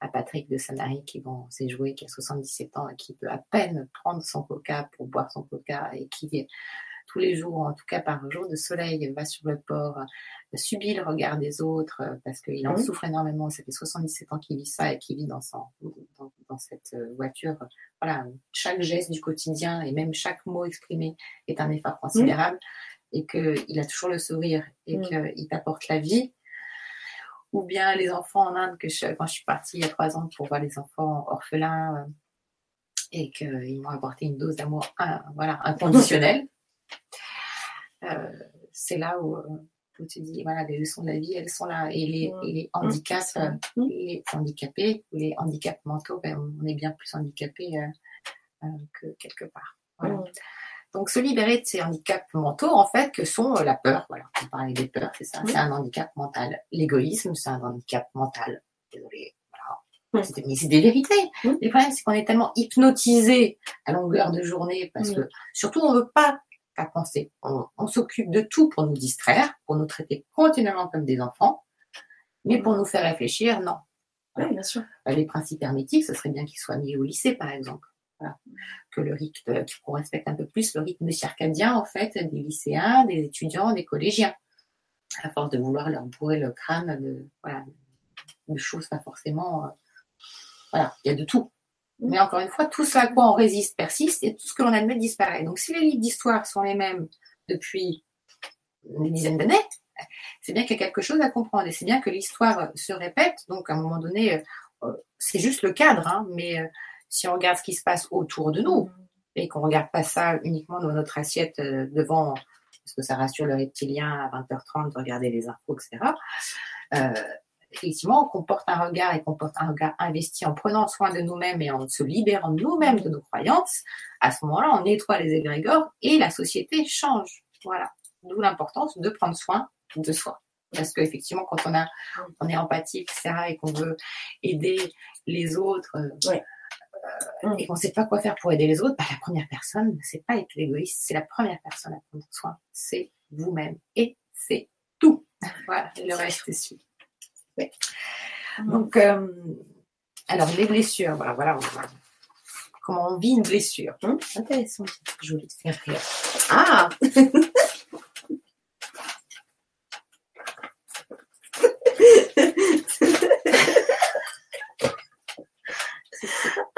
à Patrick de Sanary qui bon, s'est joué, qui a 77 ans et qui peut à peine prendre son coca pour boire son coca et qui tous les jours, en tout cas par jour de soleil, va sur le port, euh, subit le regard des autres euh, parce qu'il en souffre énormément. Ça fait 77 ans qu'il vit ça et qu'il vit dans, son, dans, dans cette euh, voiture. Voilà, chaque geste du quotidien et même chaque mot exprimé est un effort considérable et qu'il a toujours le sourire et qu'il t'apporte la vie. Ou bien les enfants en Inde, que je- quand je suis partie il y a trois ans pour voir les enfants orphelins euh, et qu'ils m'ont apporté une dose d'amour voilà, inconditionnelle. Euh, c'est là où, euh, où tu dis, voilà, les leçons de la vie, elles sont là. Et les, Mm. et les handicaps, euh, Mm. les handicapés, les handicaps mentaux, ben, on est bien plus handicapés euh, que quelque part. Voilà. Donc, se libérer de ces handicaps mentaux, en fait, que sont la peur. Voilà, on parlait des peurs, c'est ça. Oui. C'est un handicap mental. L'égoïsme, c'est un handicap mental. Désolée. Voilà. Oui. C'est- Mais c'est des vérités. Oui. Le problème, c'est qu'on est tellement hypnotisé à longueur de journée parce que, surtout, on veut pas pas penser. On, on s'occupe de tout pour nous distraire, pour nous traiter continuellement comme des enfants, mais pour nous faire réfléchir, non. Oui, bien sûr. Euh, Les principes hermétiques, ce serait bien qu'ils soient mis au lycée, par exemple. Voilà. Que le rythme, euh, qu'on respecte un peu plus le rythme circadien, en fait, des lycéens, des étudiants, des collégiens. À force de vouloir leur bourrer le crâne de, voilà, de choses pas forcément. euh, voilà, il y a de tout. Mais encore une fois, tout ce à quoi on résiste persiste et tout ce que l'on admet disparaît. Donc, si les livres d'histoire sont les mêmes depuis des dizaines d'années, c'est bien qu'il y a quelque chose à comprendre. Et c'est bien que l'histoire se répète. Donc, à un moment donné, euh, c'est juste le cadre. hein, mais euh, si on regarde ce qui se passe autour de nous et qu'on regarde pas ça uniquement dans notre assiette euh, devant, parce que ça rassure le reptilien à 20h30 de regarder les infos, etc. Euh, effectivement, qu'on porte un regard et qu'on porte un regard investi en prenant soin de nous-mêmes et en se libérant nous-mêmes de nos croyances, à ce moment-là, on nettoie les égrégores et la société change. Voilà. D'où l'importance de prendre soin de soi. Parce qu'effectivement, quand on, a, on est empathique, etc., et qu'on veut aider les autres, euh, Ouais. euh, et qu'on ne sait pas quoi faire pour aider les autres, bah, la première personne, c'est pas être égoïste, c'est la première personne à prendre soin, c'est vous-même. Et c'est tout. Voilà, le reste suit. Ouais. Donc, euh, alors les blessures, voilà, voilà, voilà. Comment on vit une blessure. Hum, intéressant, joli de faire rire. Ah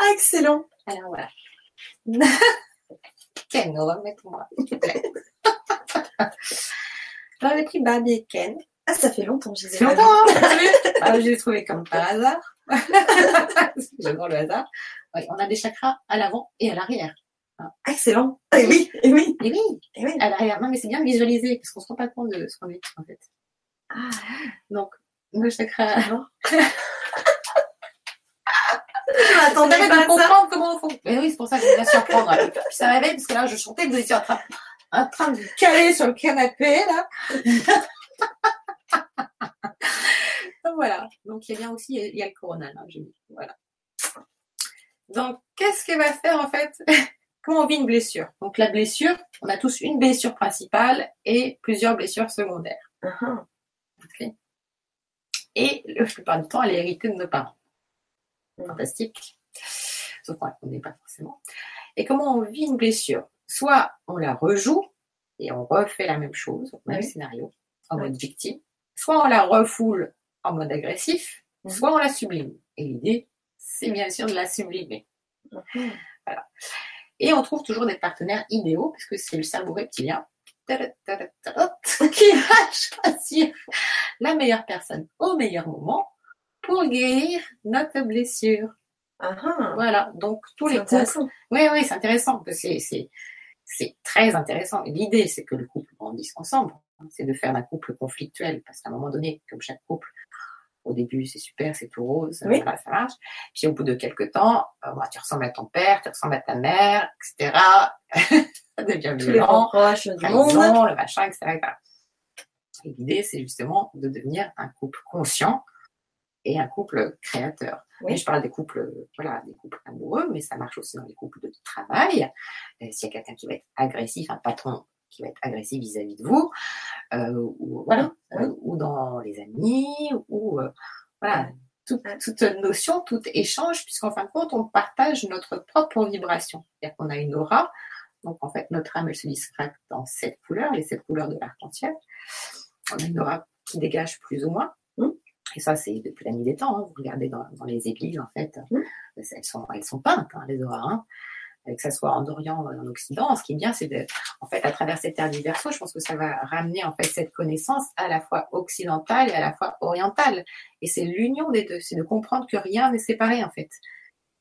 Ah, excellent. Alors voilà. Ken, on va mettre moi, te j'ai pris Barbie et Ken. Ah, ça fait longtemps que je les ai pas longtemps, hein, Ah, Je l'ai trouvé comme par hasard. J'adore le hasard. Oui, on a des chakras à l'avant et à l'arrière. Ah, excellent. Ah, oui, et oui, Et oui, et oui. à l'arrière. Non, mais c'est bien de visualiser parce qu'on se rend pas compte de ce qu'on est en fait. Ah, Donc, nos chakras à l'avant. je Ça m'attendais pas à ça. comprendre comment on fonctionne. Mais oui, c'est pour ça que je vais la surprendre. Puis ça m'éveille parce que là, je chantais que vous étiez en train, en train de vous caler sur le canapé, là. Voilà. Donc il y a bien aussi, il y a le coronal, hein, j'ai dit. Voilà. Donc, qu'est-ce qu'elle va faire en fait Comment on vit une blessure? Donc la blessure, on a tous une blessure principale et plusieurs blessures secondaires. Ok Et la plupart du temps, elle est héritée de nos parents. Mm. Fantastique. sauf qu'on ne la connaît pas forcément. Et comment on vit une blessure? Soit on la rejoue et on refait la même chose, le même scénario, en mode victime. Soit on la refoule en mode agressif, mhm. soit on la sublime. Et l'idée, c'est bien sûr de la sublimer. Mhm. Voilà. Et on trouve toujours des partenaires idéaux, parce que c'est le cerveau reptilien qui va choisir la meilleure personne au meilleur moment pour guérir notre blessure. Ah. Voilà, donc tous les couples. Oui, oui, c'est intéressant. C'est très intéressant. L'idée, c'est que le couple grandisse ensemble. C'est de faire un couple conflictuel, parce qu'à un moment donné, comme chaque couple, au début, c'est super, c'est tout rose, voilà, ça marche. Puis au bout de quelques temps, euh, bah, tu ressembles à ton père, tu ressembles à ta mère, etc. ça devient violent, le machin, etc. Et l'idée, c'est justement de devenir un couple conscient et un couple créateur. Oui. je parle des couples, voilà, des couples amoureux, mais ça marche aussi dans les couples de travail. Euh, s'il y a quelqu'un qui va être agressif, un patron qui va être agressif vis-à-vis de vous, euh, ou voilà, euh, ou dans les amis, ou voilà, toute, toute, notion, tout échange, puisqu'en fin de compte, on partage notre propre vibration. C'est-à-dire qu'on a une aura. Donc en fait, notre âme, elle se discrète dans sept couleurs, les sept couleurs de l'arc-en-ciel. On a une aura qui dégage plus ou moins. Hum. Et ça, c'est depuis la nuit des temps. Hein. Vous regardez dans, les églises, en fait, hum. elles, sont, elles sont peintes, hein, les auras. Hein. Que ce soit en Orient ou en Occident, ce qui est bien, c'est de, en fait, à travers cette terre du verso, je pense que ça va ramener en fait cette connaissance à la fois occidentale et à la fois orientale. Et c'est l'union des deux, c'est de comprendre que rien n'est séparé en fait.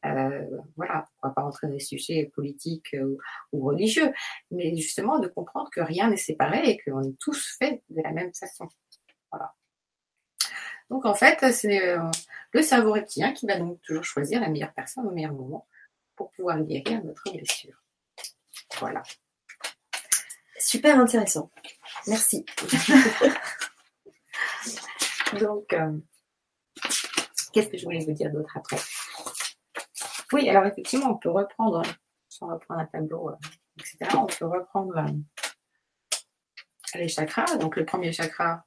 Euh, voilà, on va pas rentrer dans les sujets politiques euh, ou, religieux, mais justement de comprendre que rien n'est séparé et qu'on est tous faits de la même façon. Voilà. Donc en fait, c'est euh, le cerveau reptilien qui va donc toujours choisir la meilleure personne au meilleur moment pour pouvoir guérir notre blessure. Voilà. Super intéressant. Merci. donc, euh, qu'est-ce que je voulais vous dire d'autre après? Oui, alors effectivement, on peut reprendre, si on reprend un tableau, euh, etc., on peut reprendre les chakras. Donc le premier chakra,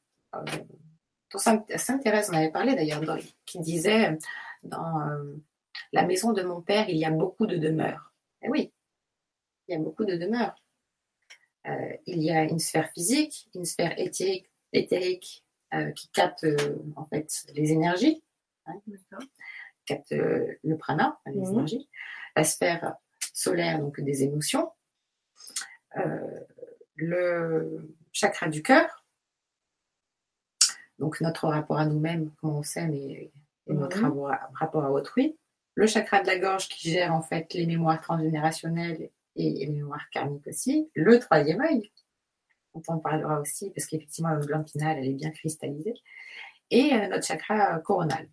Sainte, Thérèse en avait parlé d'ailleurs, qui disait dans euh, la maison de mon père, il y a beaucoup de demeures. Eh oui, il y a beaucoup de demeures. Euh, il y a une sphère physique, une sphère éthérique, éthérique euh, qui capte en fait les énergies, hein, capte le prana, les mhm. énergies, la sphère solaire donc des émotions, le chakra du cœur, donc notre rapport à nous-mêmes, comment on s'aime et, notre mhm. rapport à, autrui. Le chakra de la gorge qui gère en fait les mémoires transgénérationnelles et les mémoires karmiques aussi. Le troisième œil, dont on parlera aussi, parce qu'effectivement, la glande finale, elle est bien cristallisée. Et euh, notre chakra coronal.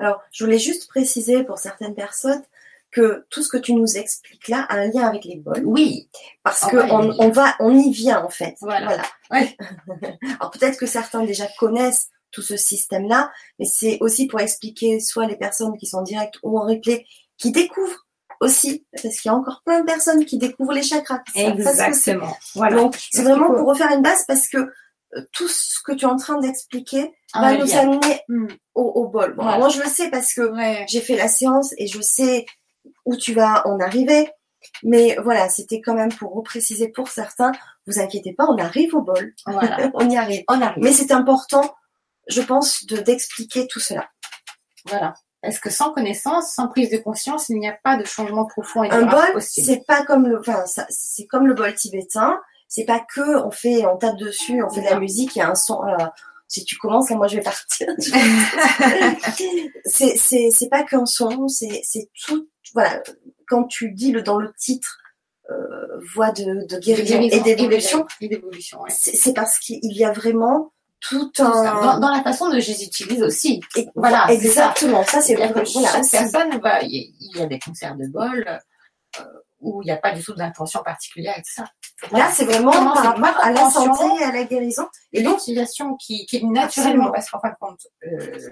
Alors, je voulais juste préciser pour certaines personnes que tout ce que tu nous expliques là a un lien avec les bols. Oui. Parce qu'on on va, on y vient en fait. Voilà. Alors peut-être que certains déjà connaissent tout ce système-là, mais c'est aussi pour expliquer soit les personnes qui sont directes ou en replay qui découvrent aussi, parce qu'il y a encore plein de personnes qui découvrent les chakras. Exactement. Voilà. Donc c'est vraiment pour refaire une base parce que euh, tout ce que tu es en train d'expliquer va nous amener hmm. au, bol. Moi, je le sais parce que j'ai fait la séance et je sais où tu vas en arriver. Mais voilà, c'était quand même pour repréciser pour certains, vous inquiétez pas, on arrive au bol. on y arrive. On arrive. Mais c'est important, je pense, de d'expliquer tout cela. Voilà. Est-ce que sans connaissance, sans prise de conscience, il n'y a pas de changement profond et Un bol, c'est pas comme le, enfin, c'est comme le bol tibétain. C'est pas que on fait, on tape dessus, on fait de la musique, il y a un son. Euh, si tu commences, moi je vais partir. c'est c'est pas qu'un son, c'est c'est tout voilà, quand tu dis le, dans le titre euh, voix de, de guérison et d'évolution, c'est parce qu'il y a vraiment tout un dans, la façon dont je les utilise aussi. Et, voilà, exactement. Ça, c'est vraiment voilà, personne. Bah, il y, a des concerts de bol euh, où il n'y a pas du tout d'intention particulière tout ça. Là, c'est vraiment par rapport à la santé et à la guérison. Et l'utilisation qui, qui est naturellement, parce qu'en fin de compte, euh,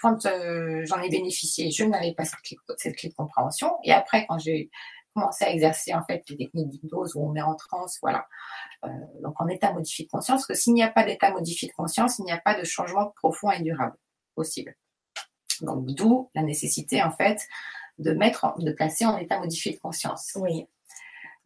quand euh, j'en ai bénéficié, je n'avais pas cette clé, cette clé, de compréhension. Et après, quand j'ai commencé à exercer en fait les techniques d'hypnose où on met en transe, voilà, euh, donc en état modifié de conscience, parce que s'il n'y a pas d'état modifié de conscience, il n'y a pas de changement profond et durable possible. Donc d'où la nécessité en fait de mettre, de placer en état modifié de conscience. Oui.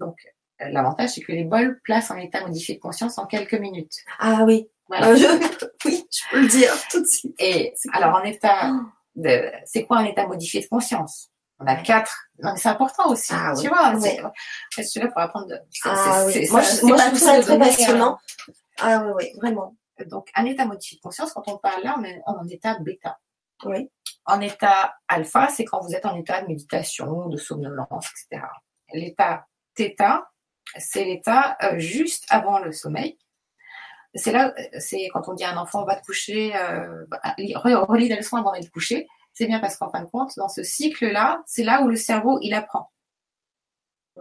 Donc, l'avantage, c'est que les bols placent en état modifié de conscience en quelques minutes. Ah oui. Voilà. Euh, je- Oui, je peux le dire tout de suite. Et alors, en état de, c'est quoi un état modifié de conscience? On a quatre. Mais c'est important aussi. Ah tu oui. vois, c'est- je suis là pour apprendre. De, Ah oui. Moi, je, moi, je trouve ça très passionnant. Ah oui, oui, vraiment. Donc, un état modifié de conscience, quand on parle là, on est en état bêta. Oui. En état alpha, c'est quand vous êtes en état de méditation, de somnolence, etc. L'état θ, c'est l'état euh, juste avant le sommeil. C'est là, euh, c'est quand on dit à un enfant va te coucher, euh, re- relis la leçon avant d'aller te coucher. C'est bien parce qu'en fin de compte, dans ce cycle-là, c'est là où le cerveau il apprend.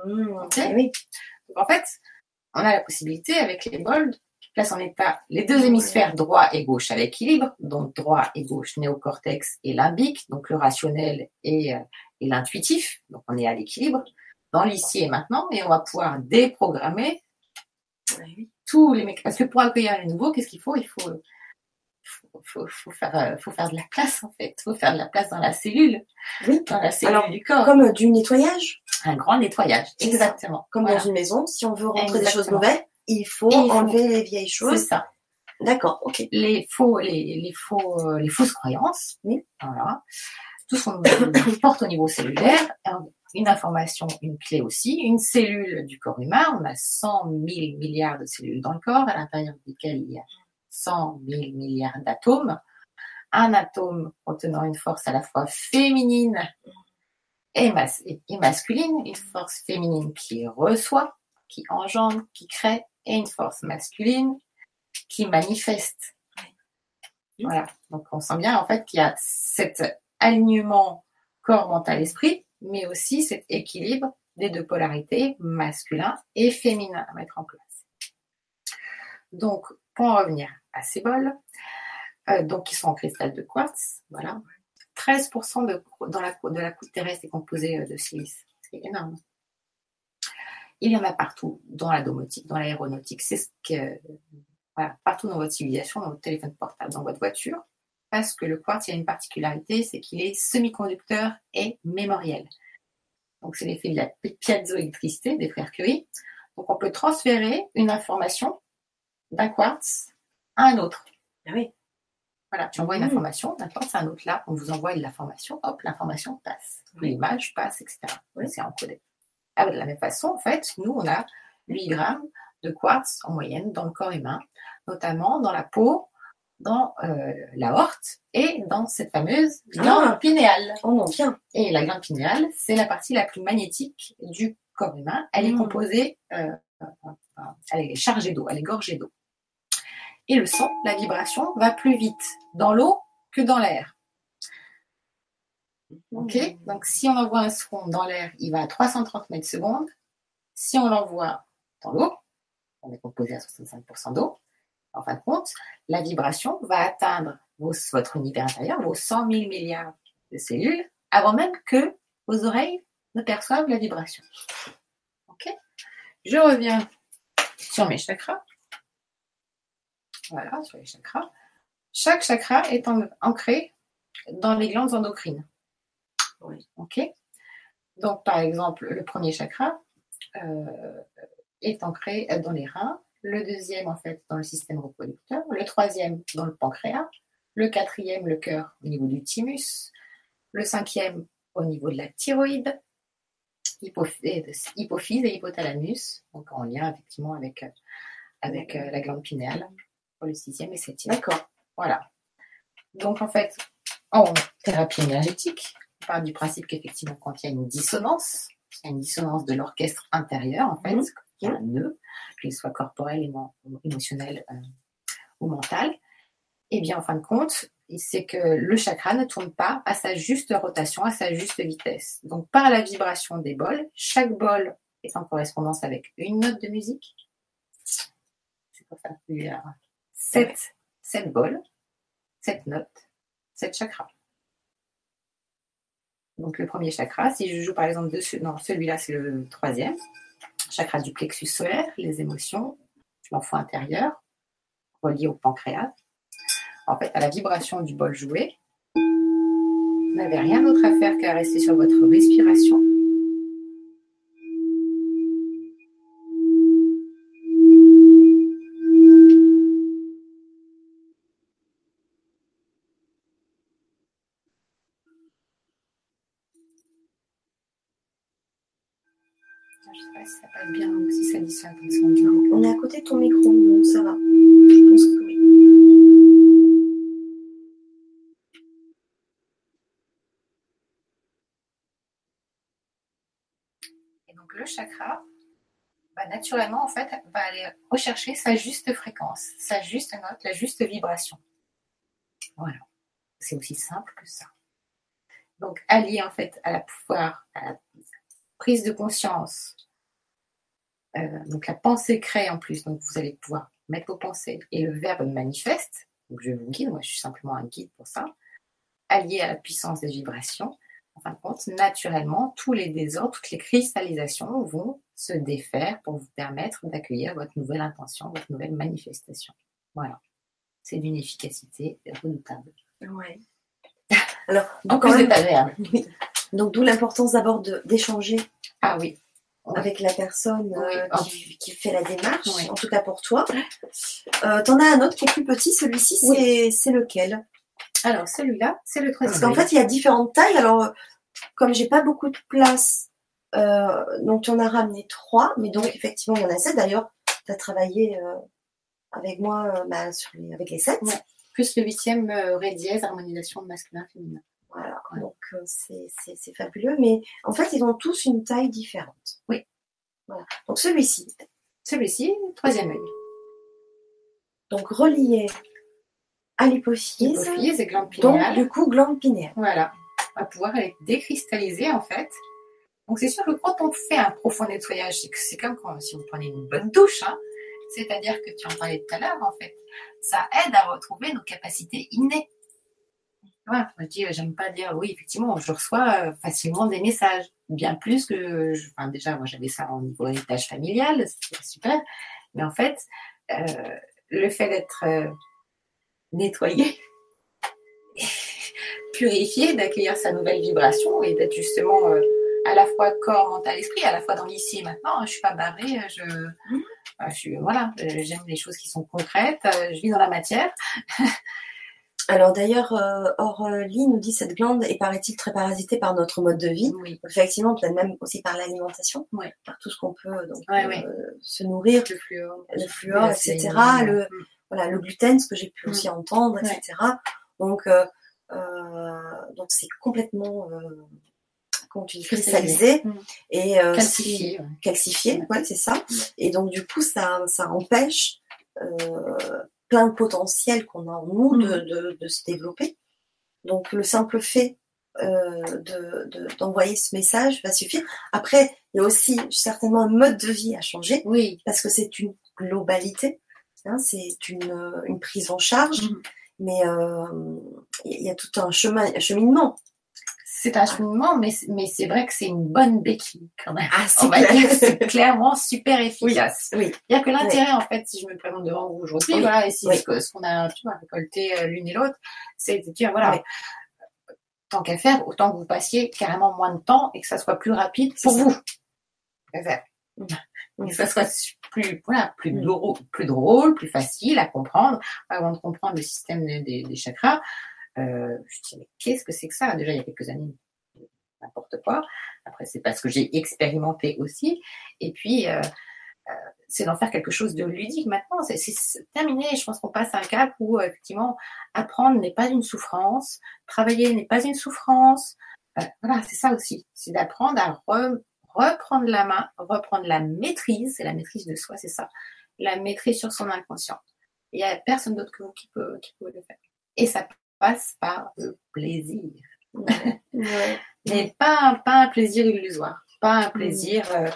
Mmh, oui. Donc, en fait, on a la possibilité avec les bols qui placent en état les deux hémisphères droit et gauche à l'équilibre, donc droit et gauche néocortex et limbique, donc le rationnel et, euh, et l'intuitif, donc on est à l'équilibre, dans l'ici et maintenant, et on va pouvoir déprogrammer Oui. tous les mécanismes. Parce que pour accueillir les nouveaux, qu'est-ce qu'il faut? Il faut, faut, faut, faire, euh, faut faire de la place, en fait. Il faut faire de la place dans la cellule, Oui. dans la cellule Alors, du corps. Comme euh, du nettoyage, Un grand nettoyage, C'est exactement. comme Voilà. dans une maison. Si on veut rentrer des choses nouvelles, il faut Il faut. enlever les vieilles C'est choses. ça. D'accord, ok. les faux, les, les faux, euh, les fausses croyances. Oui. Voilà. Tout ce qu'on porte au niveau cellulaire. Un- Une information, une clé aussi. Une cellule du corps humain. On a 100 000 milliards de cellules dans le corps, à l'intérieur desquelles il y a 100 000 milliards d'atomes. Un atome contenant une force à la fois féminine et, mas- et- et masculine. Une force féminine qui reçoit, qui engendre, qui crée, et une force masculine qui manifeste. Voilà. Donc on sent bien en fait qu'il y a cet alignement corps, mental, esprit, mais aussi cet équilibre des deux polarités, masculin et féminin, à mettre en place. Donc, pour en revenir à ces bols, euh, donc qui sont en cristal de quartz, voilà. 13% de, dans la, de la croûte terrestre est composée euh, de silice. C'est énorme. Il y en a partout, dans la domotique, dans l'aéronautique. C'est ce que, voilà, partout dans votre civilisation, dans votre téléphone portable, dans votre voiture, parce que le quartz, a une particularité, c'est qu'il est semi-conducteur et mémoriel. Donc, c'est l'effet de la piézoélectricité des frères Curie. Donc, on peut transférer une information d'un quartz à un autre. Ah oui. Voilà, tu envoies une Mhm. information d'un quartz à un autre. Là, on vous envoie l'information, hop, l'information passe. L'image passe, etc. Oui. C'est encodé. Ah, de la même façon, en fait, nous, on a 8 grammes de quartz en moyenne dans le corps humain, notamment dans la peau, dans euh, la horte et dans cette fameuse glande Ah. pinéale. Oh bien. Et la glande pinéale, c'est la partie la plus magnétique du corps humain. Elle est Mm. composée, euh, euh, euh, elle est chargée d'eau, elle est gorgée d'eau. Et le son, la vibration, va plus vite dans l'eau que dans l'air. Ok? Donc, si on envoie un son dans l'air, il va à 330 mètres secondes. Si on l'envoie dans l'eau, on est composé à 65% d'eau. En fin de compte, la vibration va atteindre votre univers intérieur, vos 100 000 milliards de cellules, avant même que vos oreilles ne perçoivent la vibration. Ok? Je reviens sur mes chakras. Voilà, sur les chakras. Chaque chakra est en- ancré dans les glandes endocrines. Oui. Ok. Donc, par exemple, le premier chakra euh, est ancré dans les reins, le deuxième, en fait, dans le système reproducteur, le troisième, dans le pancréas, le quatrième, le cœur, au niveau du thymus, le cinquième, au niveau de la thyroïde, hypophyse, hypophyse et hypothalamus, donc en lien, effectivement, avec, euh, avec euh, la glande pinéale, pour le sixième et septième. D'accord. Voilà. Donc, en fait, en thérapie énergétique, on part du principe qu'effectivement, quand il y a une dissonance, il y a une dissonance de l'orchestre intérieur, en fait, Mhm. il y a un nœud, qu'il soit corporel, émo- émotionnel euh, ou mental, et bien, en fin de compte, c'est que le chakra ne tourne pas à sa juste rotation, à sa juste vitesse. Donc, par la vibration des bols, chaque bol est en correspondance avec une note de musique. A sept, sept bols, sept notes, sept chakras. Donc le premier chakra, si je joue par exemple dessus, non, celui-là c'est le troisième, chakra du plexus solaire, les émotions, l'enfant intérieur, relié au pancréas. En fait, à la vibration du bol joué, Vous n'avez rien d'autre à faire qu'à rester sur votre respiration. Je ça bien ou si ça dissonne comme ça. On est à côté de ton micro, donc ça va. Je pense que oui. Et donc le chakra, bah, naturellement, en fait, va aller rechercher sa juste fréquence, sa juste note, la juste vibration. Voilà. C'est aussi simple que ça. Donc, allié en fait à la pouvoir, à la prise de conscience. Euh, donc la pensée crée en plus, donc vous allez pouvoir mettre vos pensées et le verbe manifeste. Donc je vous guide, moi je suis simplement un guide pour ça. Allié à la puissance des vibrations, en fin de compte, naturellement, tous les désordres, toutes les cristallisations vont se défaire pour vous permettre d'accueillir votre nouvelle intention, votre nouvelle manifestation. Voilà. C'est d'une efficacité redoutable. Ouais. Alors, En donc, quand plus même- d'être agréable. oui. donc d'où l'importance d'abord d'échanger Ah oui. Avec la personne euh, qui, qui fait la démarche, en tout cas pour toi. Euh, T'en as un autre qui est plus petit, celui-ci, c'est lequel? Alors celui-là, c'est le Parce troisième. qu'en fait, il y a différentes tailles. Alors, comme j'ai pas beaucoup de place, euh, donc tu en as ramené trois, mais donc effectivement, il y en a sept. D'ailleurs, tu as travaillé avec moi bah, sur les- avec les sept. Ouais. plus le huitième ré dièse, harmonisation masculin-féminin. Voilà, donc euh, c'est fabuleux. Mais en fait, ils ont tous une taille différente. Oui. Voilà. Donc celui-ci, Celui-ci, troisième œil. donc relié à l'hypophyse, Hypophyse et glande donc pinéale. du coup glande pinéale. Voilà. On va pouvoir aller décristalliser en fait. Donc c'est sûr que quand on fait un profond nettoyage, c'est comme quand, si vous prenez une bonne douche, hein. c'est-à-dire que tu en parlais tout à l'heure en fait, ça aide à retrouver nos capacités innées. Voilà, je dis, euh, j'aime pas dire oui, effectivement, je reçois euh, facilement des messages, bien plus que, je- enfin déjà moi j'avais ça au niveau héritage familial, c'était super, mais en fait euh, le fait d'être euh, nettoyé, purifié, d'accueillir sa nouvelle vibration et d'être justement euh, à la fois corps, mental, esprit, à la fois dans l'ici et maintenant. hein, Je suis pas barrée, je, je suis voilà, j'aime les choses qui sont concrètes, je vis dans la matière. Alors d'ailleurs, euh, Orly nous dit cette glande est paraît-il très parasitée par notre mode de vie. Oui, Effectivement, peut-être même aussi par l'alimentation, Ouais. par tout ce qu'on peut donc, Ouais, euh, ouais. se nourrir, le fluor, le fluor, la etc. Le, mm. voilà, le gluten, ce que j'ai pu Mm. aussi entendre, Ouais. etc. Donc, euh, euh, donc c'est complètement, euh, Cristallisé. Mm. et euh, calcifié. calcifié, ouais, c'est ça. Et donc du coup, ça, ça empêche euh, plein de potentiel qu'on a en nous de, Mhm. de, de se développer. Donc le simple fait euh, de, de- d'envoyer ce message va suffire. Après, il y a aussi certainement un mode de vie à changer Oui, parce que c'est une globalité, hein, c'est une, une prise en charge, Mhm. mais euh, il y a tout un chemin, un cheminement. C'est un cheminement, mais, mais c'est vrai que c'est une bonne béquille quand même. Ah, c'est clairement super efficace. Oui, C'est-à-dire que l'intérêt, en fait, si je me présente devant vous aujourd'hui, Oui. voilà, et si Oui. ce qu'on a tu vois, récolté euh, l'une et l'autre, c'est de dire, voilà, Oui. tant qu'à faire, autant que vous passiez carrément moins de temps et que ça soit plus rapide pour ça. vous. Et que ça soit plus, voilà, plus, Mm. drôle, plus drôle, plus facile à comprendre. Avant de comprendre le système des chakras, euh, mais qu'est-ce que c'est que ça? Déjà, il y a quelques années, n'importe quoi. Après, c'est parce que j'ai expérimenté aussi. Et puis, euh, euh, c'est d'en faire quelque chose de ludique maintenant. C'est terminé. Je pense qu'on passe à un cap où, effectivement, apprendre n'est pas une souffrance, travailler n'est pas une souffrance. Voilà, c'est ça aussi. C'est d'apprendre à re- reprendre la main, reprendre la maîtrise. C'est la maîtrise de soi, c'est ça. La maîtrise sur son inconscient. Il n'y a personne d'autre que vous qui peut, qui peut le faire. Et ça passe par le plaisir Ouais. mais pas, un- pas un plaisir illusoire, pas un plaisir euh,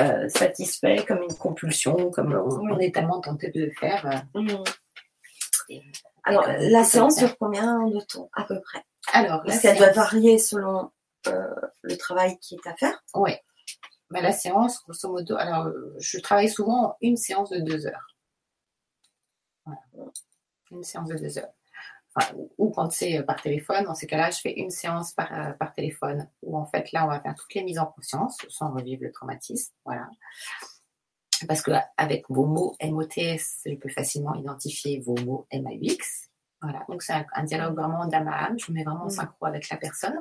euh, satisfait comme une compulsion, comme on, on est tellement tenté de le faire. euh, Mm. et- Alors, la séance dure combien de temps, à peu près? Alors, Parce qu'elle doit séance, varier selon le travail qui est à faire. ouais. Mais la séance, grosso modo, alors je travaille souvent en une séance de deux heures. Voilà. Une séance de deux heures. Ou quand c'est par téléphone, dans ces cas-là, je fais une séance par, par téléphone où en fait là, on va faire toutes les mises en conscience sans revivre le traumatisme. Voilà. Parce que avec vos mots MOTS, je peux facilement identifier vos mots MAUX. Voilà. Donc c'est un, dialogue vraiment d'âme à âme. Je me mets vraiment en mmh. synchro avec la personne.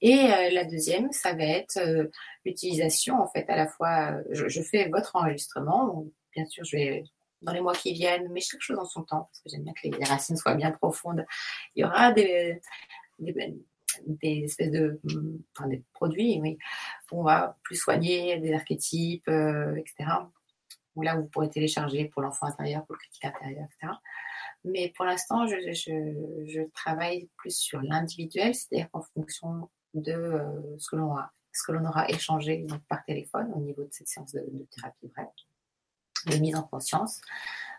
Et euh, la deuxième, ça va être euh, l'utilisation, en fait, à la fois, euh, je, fais votre enregistrement. bien sûr, je vais dans les mois qui viennent, mais chaque chose en son temps, parce que j'aime bien que les, racines soient bien profondes. Il y aura des, espèces de produits, oui, où on va plus soigner des archétypes, etc. Où là, vous pourrez télécharger pour l'enfant intérieur, pour le critique intérieur, etc. Mais pour l'instant, je, travaille plus sur l'individuel, c'est-à-dire qu'en fonction de euh, ce que l'on a, ce que l'on aura échangé par téléphone au niveau de cette séance de, thérapie brève, de mise en conscience.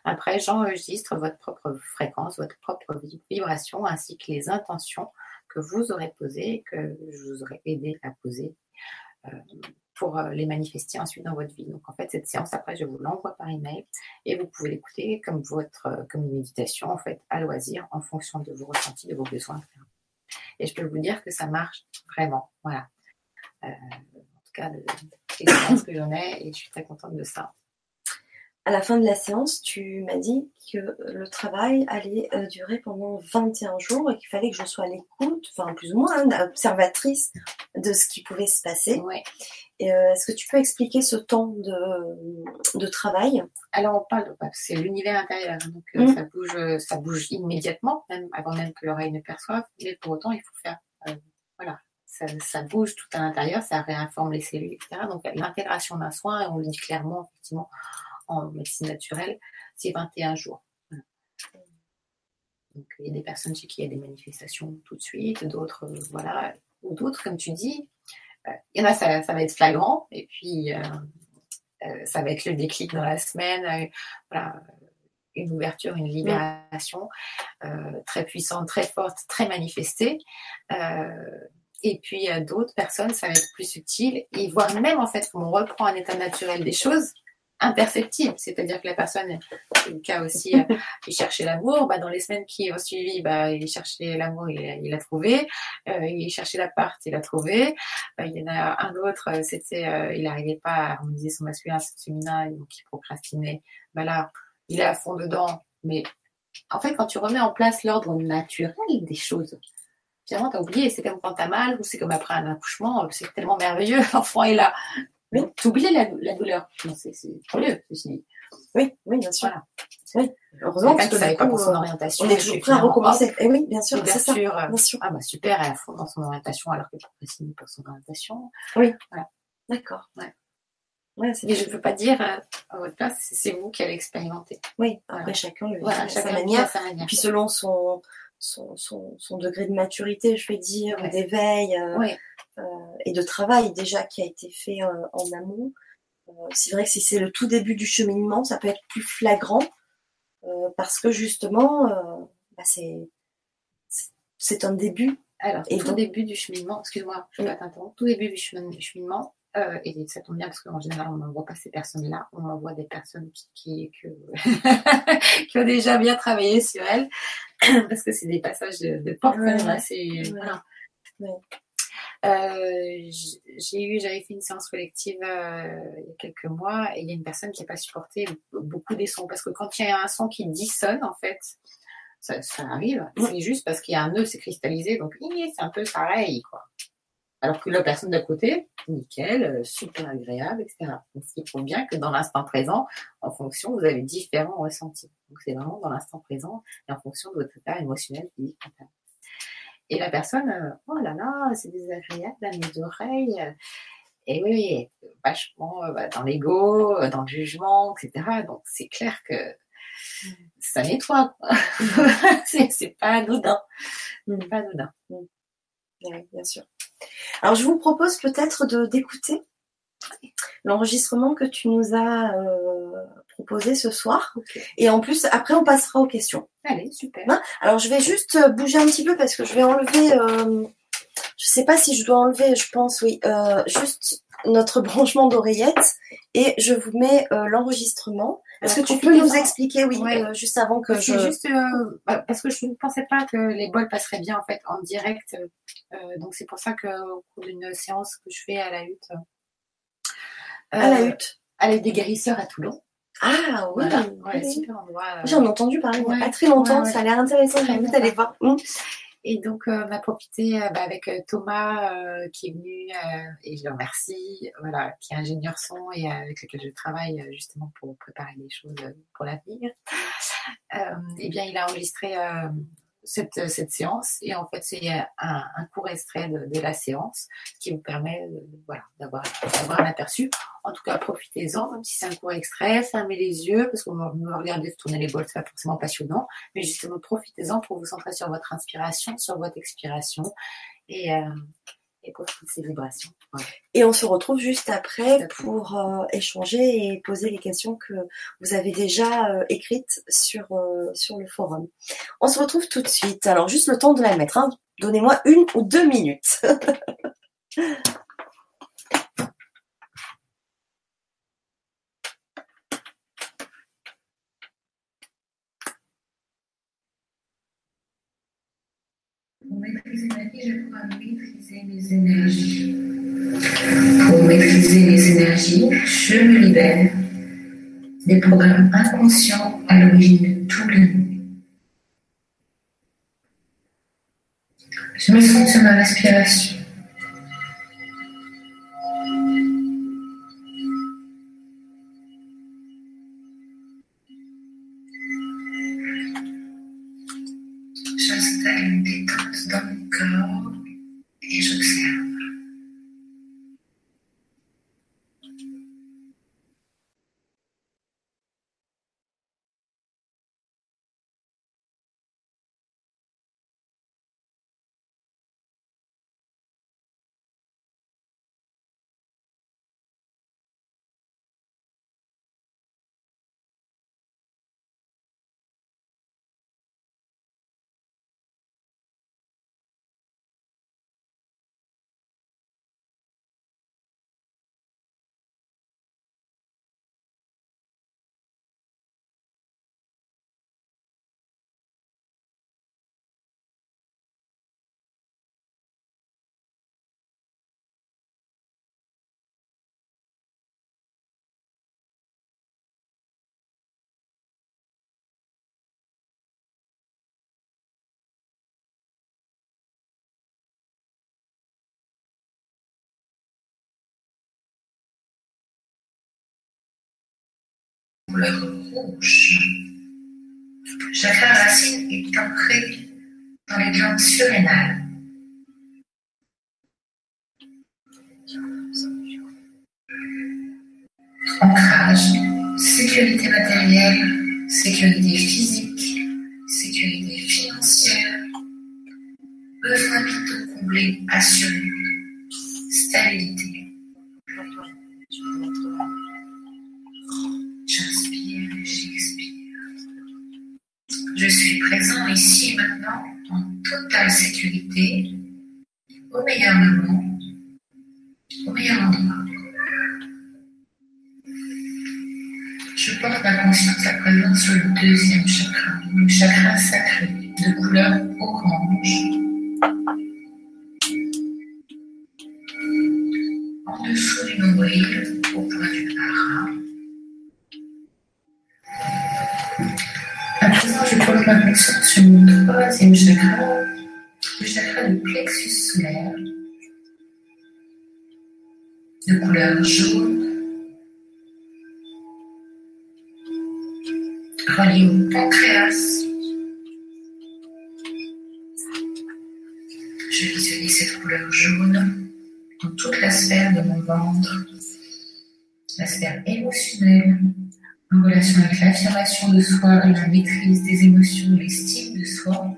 Après, j'enregistre votre propre fréquence, votre propre vibration, ainsi que les intentions que vous aurez posées, que je vous aurais aidé à poser euh, pour euh, les manifester ensuite dans votre vie. Donc en fait, cette séance, après, je vous l'envoie par email et vous pouvez l'écouter comme votre comme une méditation, en fait, à loisir, en fonction de vos ressentis, de vos besoins, et je peux vous dire que ça marche vraiment. Voilà. Euh, en tout cas, l'expérience que j'en ai et je suis très contente de ça. À la fin de la séance, tu m'as dit que le travail allait euh, durer pendant 21 jours et qu'il fallait que je sois à l'écoute, enfin plus ou moins hein, observatrice de ce qui pouvait se passer. Ouais. Euh, est-ce que tu peux expliquer ce temps de, de travail? Alors on parle, c'est l'univers intérieur, donc euh, mmh. ça bouge, ça bouge immédiatement, même avant même que l'oreille ne perçoive. Mais pour autant, il faut faire, euh, voilà, ça, ça, bouge tout à l'intérieur, ça réinforme les cellules, etc. Donc l'intégration d'un soin, et on le dit clairement, effectivement, en médecine naturelle, c'est 21 jours. Donc il y a des personnes chez qui il y a des manifestations tout de suite, d'autres, voilà, ou d'autres, comme tu dis, il y en a, ça, va être flagrant, et puis euh, euh, ça va être le déclic dans la semaine, euh, voilà, une ouverture, une libération très puissante, très forte, très manifestée. et puis d'autres personnes, ça va être plus subtil, et voire même en fait, on reprend un état naturel des choses, imperceptible. C'est-à-dire que la personne, c'est le cas aussi, euh, il cherchait l'amour. Bah, dans les semaines qui ont suivi, bah, il cherchait l'amour, il, l'a trouvé. Euh, il cherchait l'appart, il l'a trouvé. Euh, il y en a un autre, euh, c'était, il n'arrivait pas à harmoniser son masculin, son féminin, donc il procrastinait. Bah là, il est à fond dedans. Mais en fait, quand tu remets en place l'ordre naturel des choses, finalement, t'as oublié. C'est comme quand t'as mal ou c'est comme après un accouchement. C'est tellement merveilleux. L'enfant est là. Mais oublies la, la douleur. C'est curieux, ceci. Oui, oui, bien sûr. Voilà. Oui. Heureusement que tu pas pour son orientation. On est toujours prêt à recommencer. Et eh oui, bien sûr, bien sûr, bien sûr. Ah bah super, elle a fond dans son orientation alors que procrastine pour son orientation. Oui. Voilà. D'accord. Ouais. Ouais, Et je ne peux pas dire euh, à votre place, c'est vous qui allez expérimenter. Oui, après voilà. chacun le voilà, chacun sa, manière. sa manière. Et puis selon son, son, son, son, degré de maturité, je vais dire, ouais. d'éveil. Euh. Euh, et de travail déjà qui a été fait euh, en amont. C'est vrai que si c'est le tout début du cheminement, ça peut être plus flagrant parce que justement, bah c'est c'est un début. Alors, et tout début du cheminement, excuse-moi, je vais t'interrompre, tout début du cheminement, euh, et ça tombe bien parce qu'en général, on n'envoie pas ces personnes-là, on envoie des personnes qui, qui, que, qui ont déjà bien travaillé sur elles, parce que c'est des passages de, de porte ouais, assez. Voilà. Ouais. Euh, j'ai eu, j'avais fait une séance collective euh, il y a quelques mois et il y a une personne qui n'a pas supporté beaucoup des sons parce que quand il y a un son qui dissonne en fait, ça, ça arrive, c'est juste parce qu'il y a un nœud, c'est cristallisé, donc c'est un peu pareil quoi. Alors que la personne d'à côté, nickel, euh, super agréable, etc. Donc il faut bien que dans l'instant présent, en fonction, vous avez différents ressentis. Donc c'est vraiment dans l'instant présent et en fonction de votre état émotionnel, physique, mental. Et la personne, euh, oh là là, c'est désagréable à mes oreilles. Et oui, vachement euh, bah, dans l'ego, dans le jugement, etc. Donc c'est clair que ça nettoie. c'est pas anodin. Pas anodin. Oui, bien sûr. Alors je vous propose peut-être de d'écouter l'enregistrement que tu nous as euh, proposé ce soir. Okay. Et en plus, après, on passera aux questions. Allez, super. Hein? Alors, je vais juste euh, bouger un petit peu parce que je vais enlever. Euh, je sais pas si je dois enlever, je pense, oui, euh, juste notre branchement d'oreillette et je vous mets l'enregistrement Est-ce que tu peux nous expliquer, oui, juste avant que je... juste bah, parce que je ne pensais pas que les bols passeraient bien en fait en direct. donc c'est pour ça qu'au cours d'une séance que je fais à la hutte, à la hutte, à l'aide des guérisseurs à Toulon. Ah oui, super endroit. J'en ai entendu parler il n'y a pas très longtemps, ça a l'air intéressant, j'ai envie d'aller voir. Mmh. Et donc, euh, on a profité euh, bah, avec euh, Thomas qui est venu, et je le remercie, voilà, qui est ingénieur son et avec lequel je travaille justement pour préparer les choses pour l'avenir. eh bien, il a enregistré cette, euh, cette séance. Et en fait, c'est un, un, court extrait de, de, la séance qui vous permet euh, voilà, d'avoir un aperçu. En tout cas, profitez-en, même si c'est un court extrait, fermez les yeux, parce qu'on va me regarder tourner les bols, c'est pas forcément passionnant, mais justement, profitez-en pour vous centrer sur votre inspiration, sur votre expiration. Et, euh, et pour toutes ces vibrations. Et on se retrouve juste après pour euh, échanger et poser les questions que vous avez déjà euh, écrites sur, sur le forum. On se retrouve tout de suite. Alors juste le temps de la mettre. Hein. Donnez-moi une ou deux minutes. je dois maîtriser mes énergies. Pour maîtriser mes énergies, je me libère des programmes inconscients à l'origine de tous les maux. Je me sens sur ma respiration. Rouge. Chakra racine est ancré dans les glandes surrénales. Ancrage, sécurité matérielle, sécurité physique, sécurité financière, besoin vitaux comblés assurés, stabilité. Je suis présent ici et maintenant en totale sécurité, au meilleur moment, au meilleur endroit. Je porte ma conscience à présent sur le deuxième chakra, le chakra sacré de couleur orange. En dessous du nombril, au point du hara. Ma conscience sur mon troisième chakra, le chakra du plexus solaire, de couleur jaune, relié au pancréas. Je visualise cette couleur jaune dans toute la sphère de mon ventre, la sphère émotionnelle, en relation avec l'affirmation de soi, la maîtrise des émotions, l'estime de soi,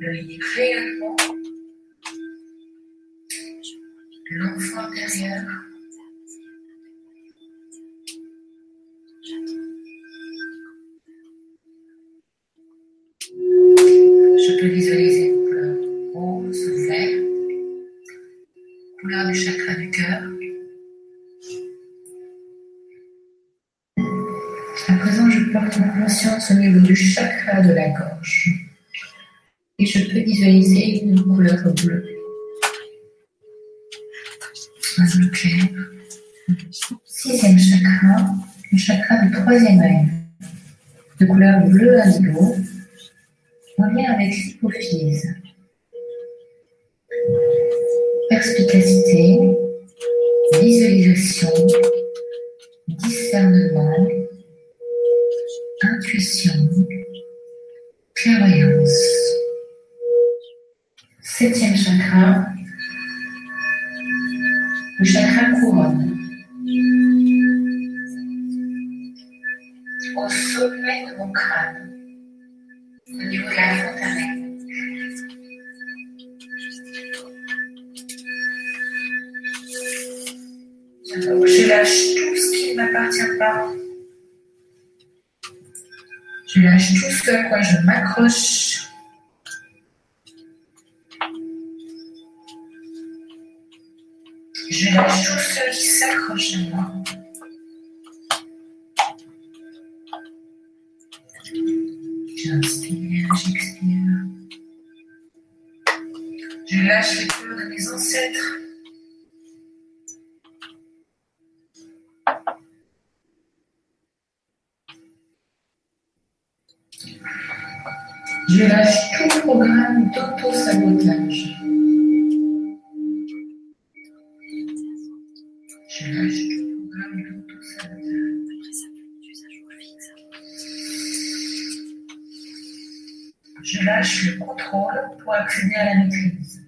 le rayonnement, l'enfant intérieur. Au niveau du chakra de la gorge. Et je peux visualiser une couleur bleue. Un bleu clair. Sixième chakra, le chakra du troisième œil. De couleur bleue indigo, en lien avec l'hypophyse. Perspicacité, visualisation, discernement, clairvoyance. Septième chakra, le chakra couronne. Au sommet de mon crâne, au niveau de la fontaine. je lâche tout ce qui ne m'appartient pas. Je lâche tout ce à quoi je m'accroche. Je lâche tout ce qui s'accroche à moi. J'inspire, j'expire. Je lâche les peurs de mes ancêtres. Je lâche tout programme d'auto-sabotage. Je lâche tout programme d'auto-sabotage. Je lâche le contrôle pour accéder à la maîtrise.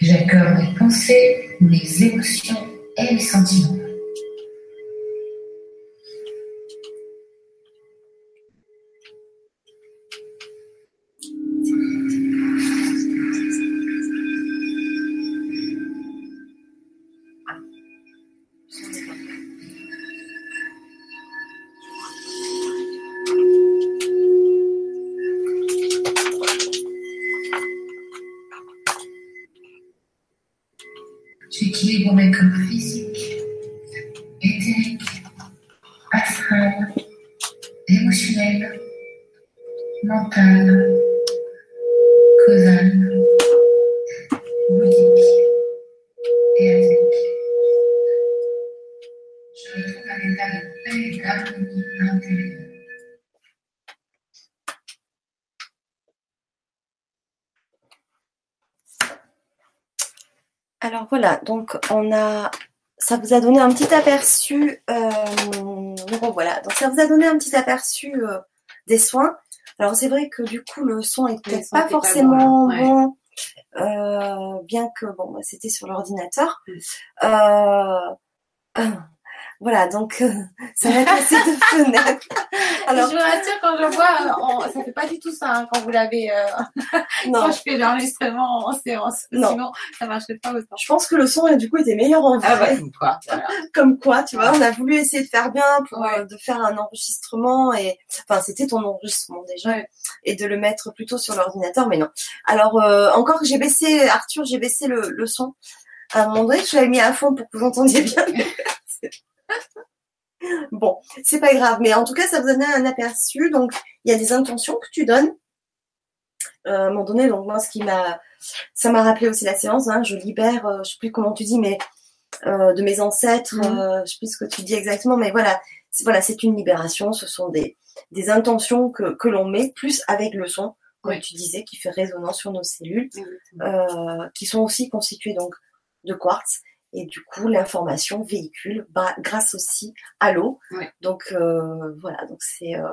J'accorde mes pensées, mes émotions et mes sentiments. Donc on a, ça vous a donné un petit aperçu, euh, voilà, donc ça vous a donné un petit aperçu euh, des soins. Alors c'est vrai que du coup le son est peut-être pas forcément bon, ouais. bon, euh, bien que bon, bah, c'était sur l'ordinateur. Mm. Euh, voilà, donc euh, ça va être assez de fenêtres. Alors je vous rassure, quand je vois, euh, on- ça fait pas du tout ça hein, quand vous l'avez, euh, non, quand je fais l'enregistrement en séance. Non. Sinon, ça marcherait pas autant. je pense que le son du coup était meilleur en vrai. Ah bah, comme quoi, voilà. comme quoi, tu vois, on a voulu essayer de faire bien pour Ouais. euh, de faire un enregistrement et enfin c'était ton enregistrement déjà Ouais. et de le mettre plutôt sur l'ordinateur, mais non. Alors euh, encore j'ai baissé Arthur, j'ai baissé le, le son. À un moment donné, je l'avais mis à fond pour que vous entendiez bien. Bon, c'est pas grave, mais en tout cas, ça vous donne un aperçu. Donc, il y a des intentions que tu donnes. Euh, à un moment donné, donc moi, ce qui m'a, ça m'a rappelé aussi la séance. Hein, je libère, euh, je sais plus comment tu dis, mais euh, de mes ancêtres, euh, je sais plus ce que tu dis exactement, mais voilà, c'est, voilà, c'est une libération. Ce sont des, des intentions que, que l'on met plus avec le son, comme Oui. tu disais, qui fait résonance sur nos cellules, qui sont aussi constituées donc de quartz. Et du coup, l'information véhicule bah, grâce aussi à l'eau. Ouais. Donc euh, voilà, donc c'est euh,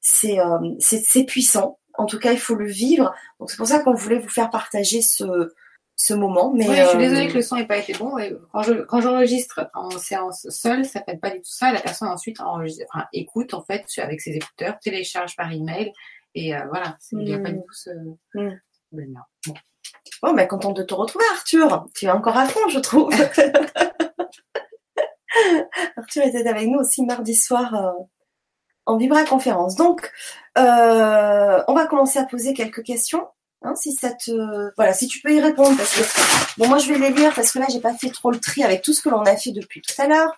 c'est euh, c'est c'est puissant. En tout cas, il faut le vivre. Donc c'est pour ça qu'on voulait vous faire partager ce ce moment. Mais je suis euh, désolée que le son n'ait pas été bon. Quand je, quand j'enregistre en séance seule, ça fait pas du tout ça. La personne ensuite enregistre, enfin, écoute en fait avec ses écouteurs, télécharge par email et euh, voilà. Il n'y a pas du tout ce Mm. problème-là. Bon. Bon, ben, contente de te retrouver, Arthur. Tu es encore à fond, je trouve. Arthur était avec nous aussi mardi soir euh, en Vibra conférence. Donc, euh, on va commencer à poser quelques questions. Hein, si ça te, voilà, si tu peux y répondre, parce que bon, moi je vais les lire parce que là j'ai pas fait trop le tri avec tout ce que l'on a fait depuis tout à l'heure.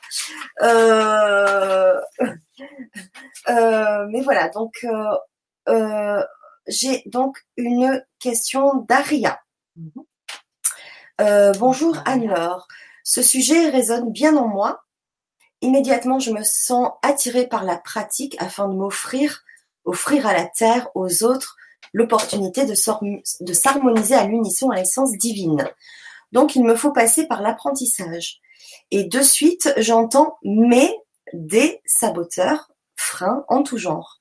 Euh, euh, mais voilà, donc euh, j'ai donc une question d'Aria. Mhm. bonjour Anne-Laure. Ce sujet résonne bien en moi. Immédiatement, je me sens attirée par la pratique afin de m'offrir, offrir à la terre, aux autres, l'opportunité de s'harmoniser à l'unisson à l'essence divine. Donc il me faut passer par l'apprentissage. Et de suite, j'entends mais des saboteurs, freins en tout genre.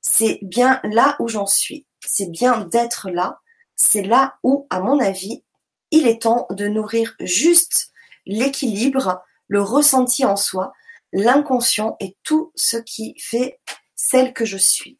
C'est bien là où j'en suis. C'est bien d'être là. C'est là où, à mon avis, il est temps de nourrir juste l'équilibre, le ressenti en soi, l'inconscient et tout ce qui fait celle que je suis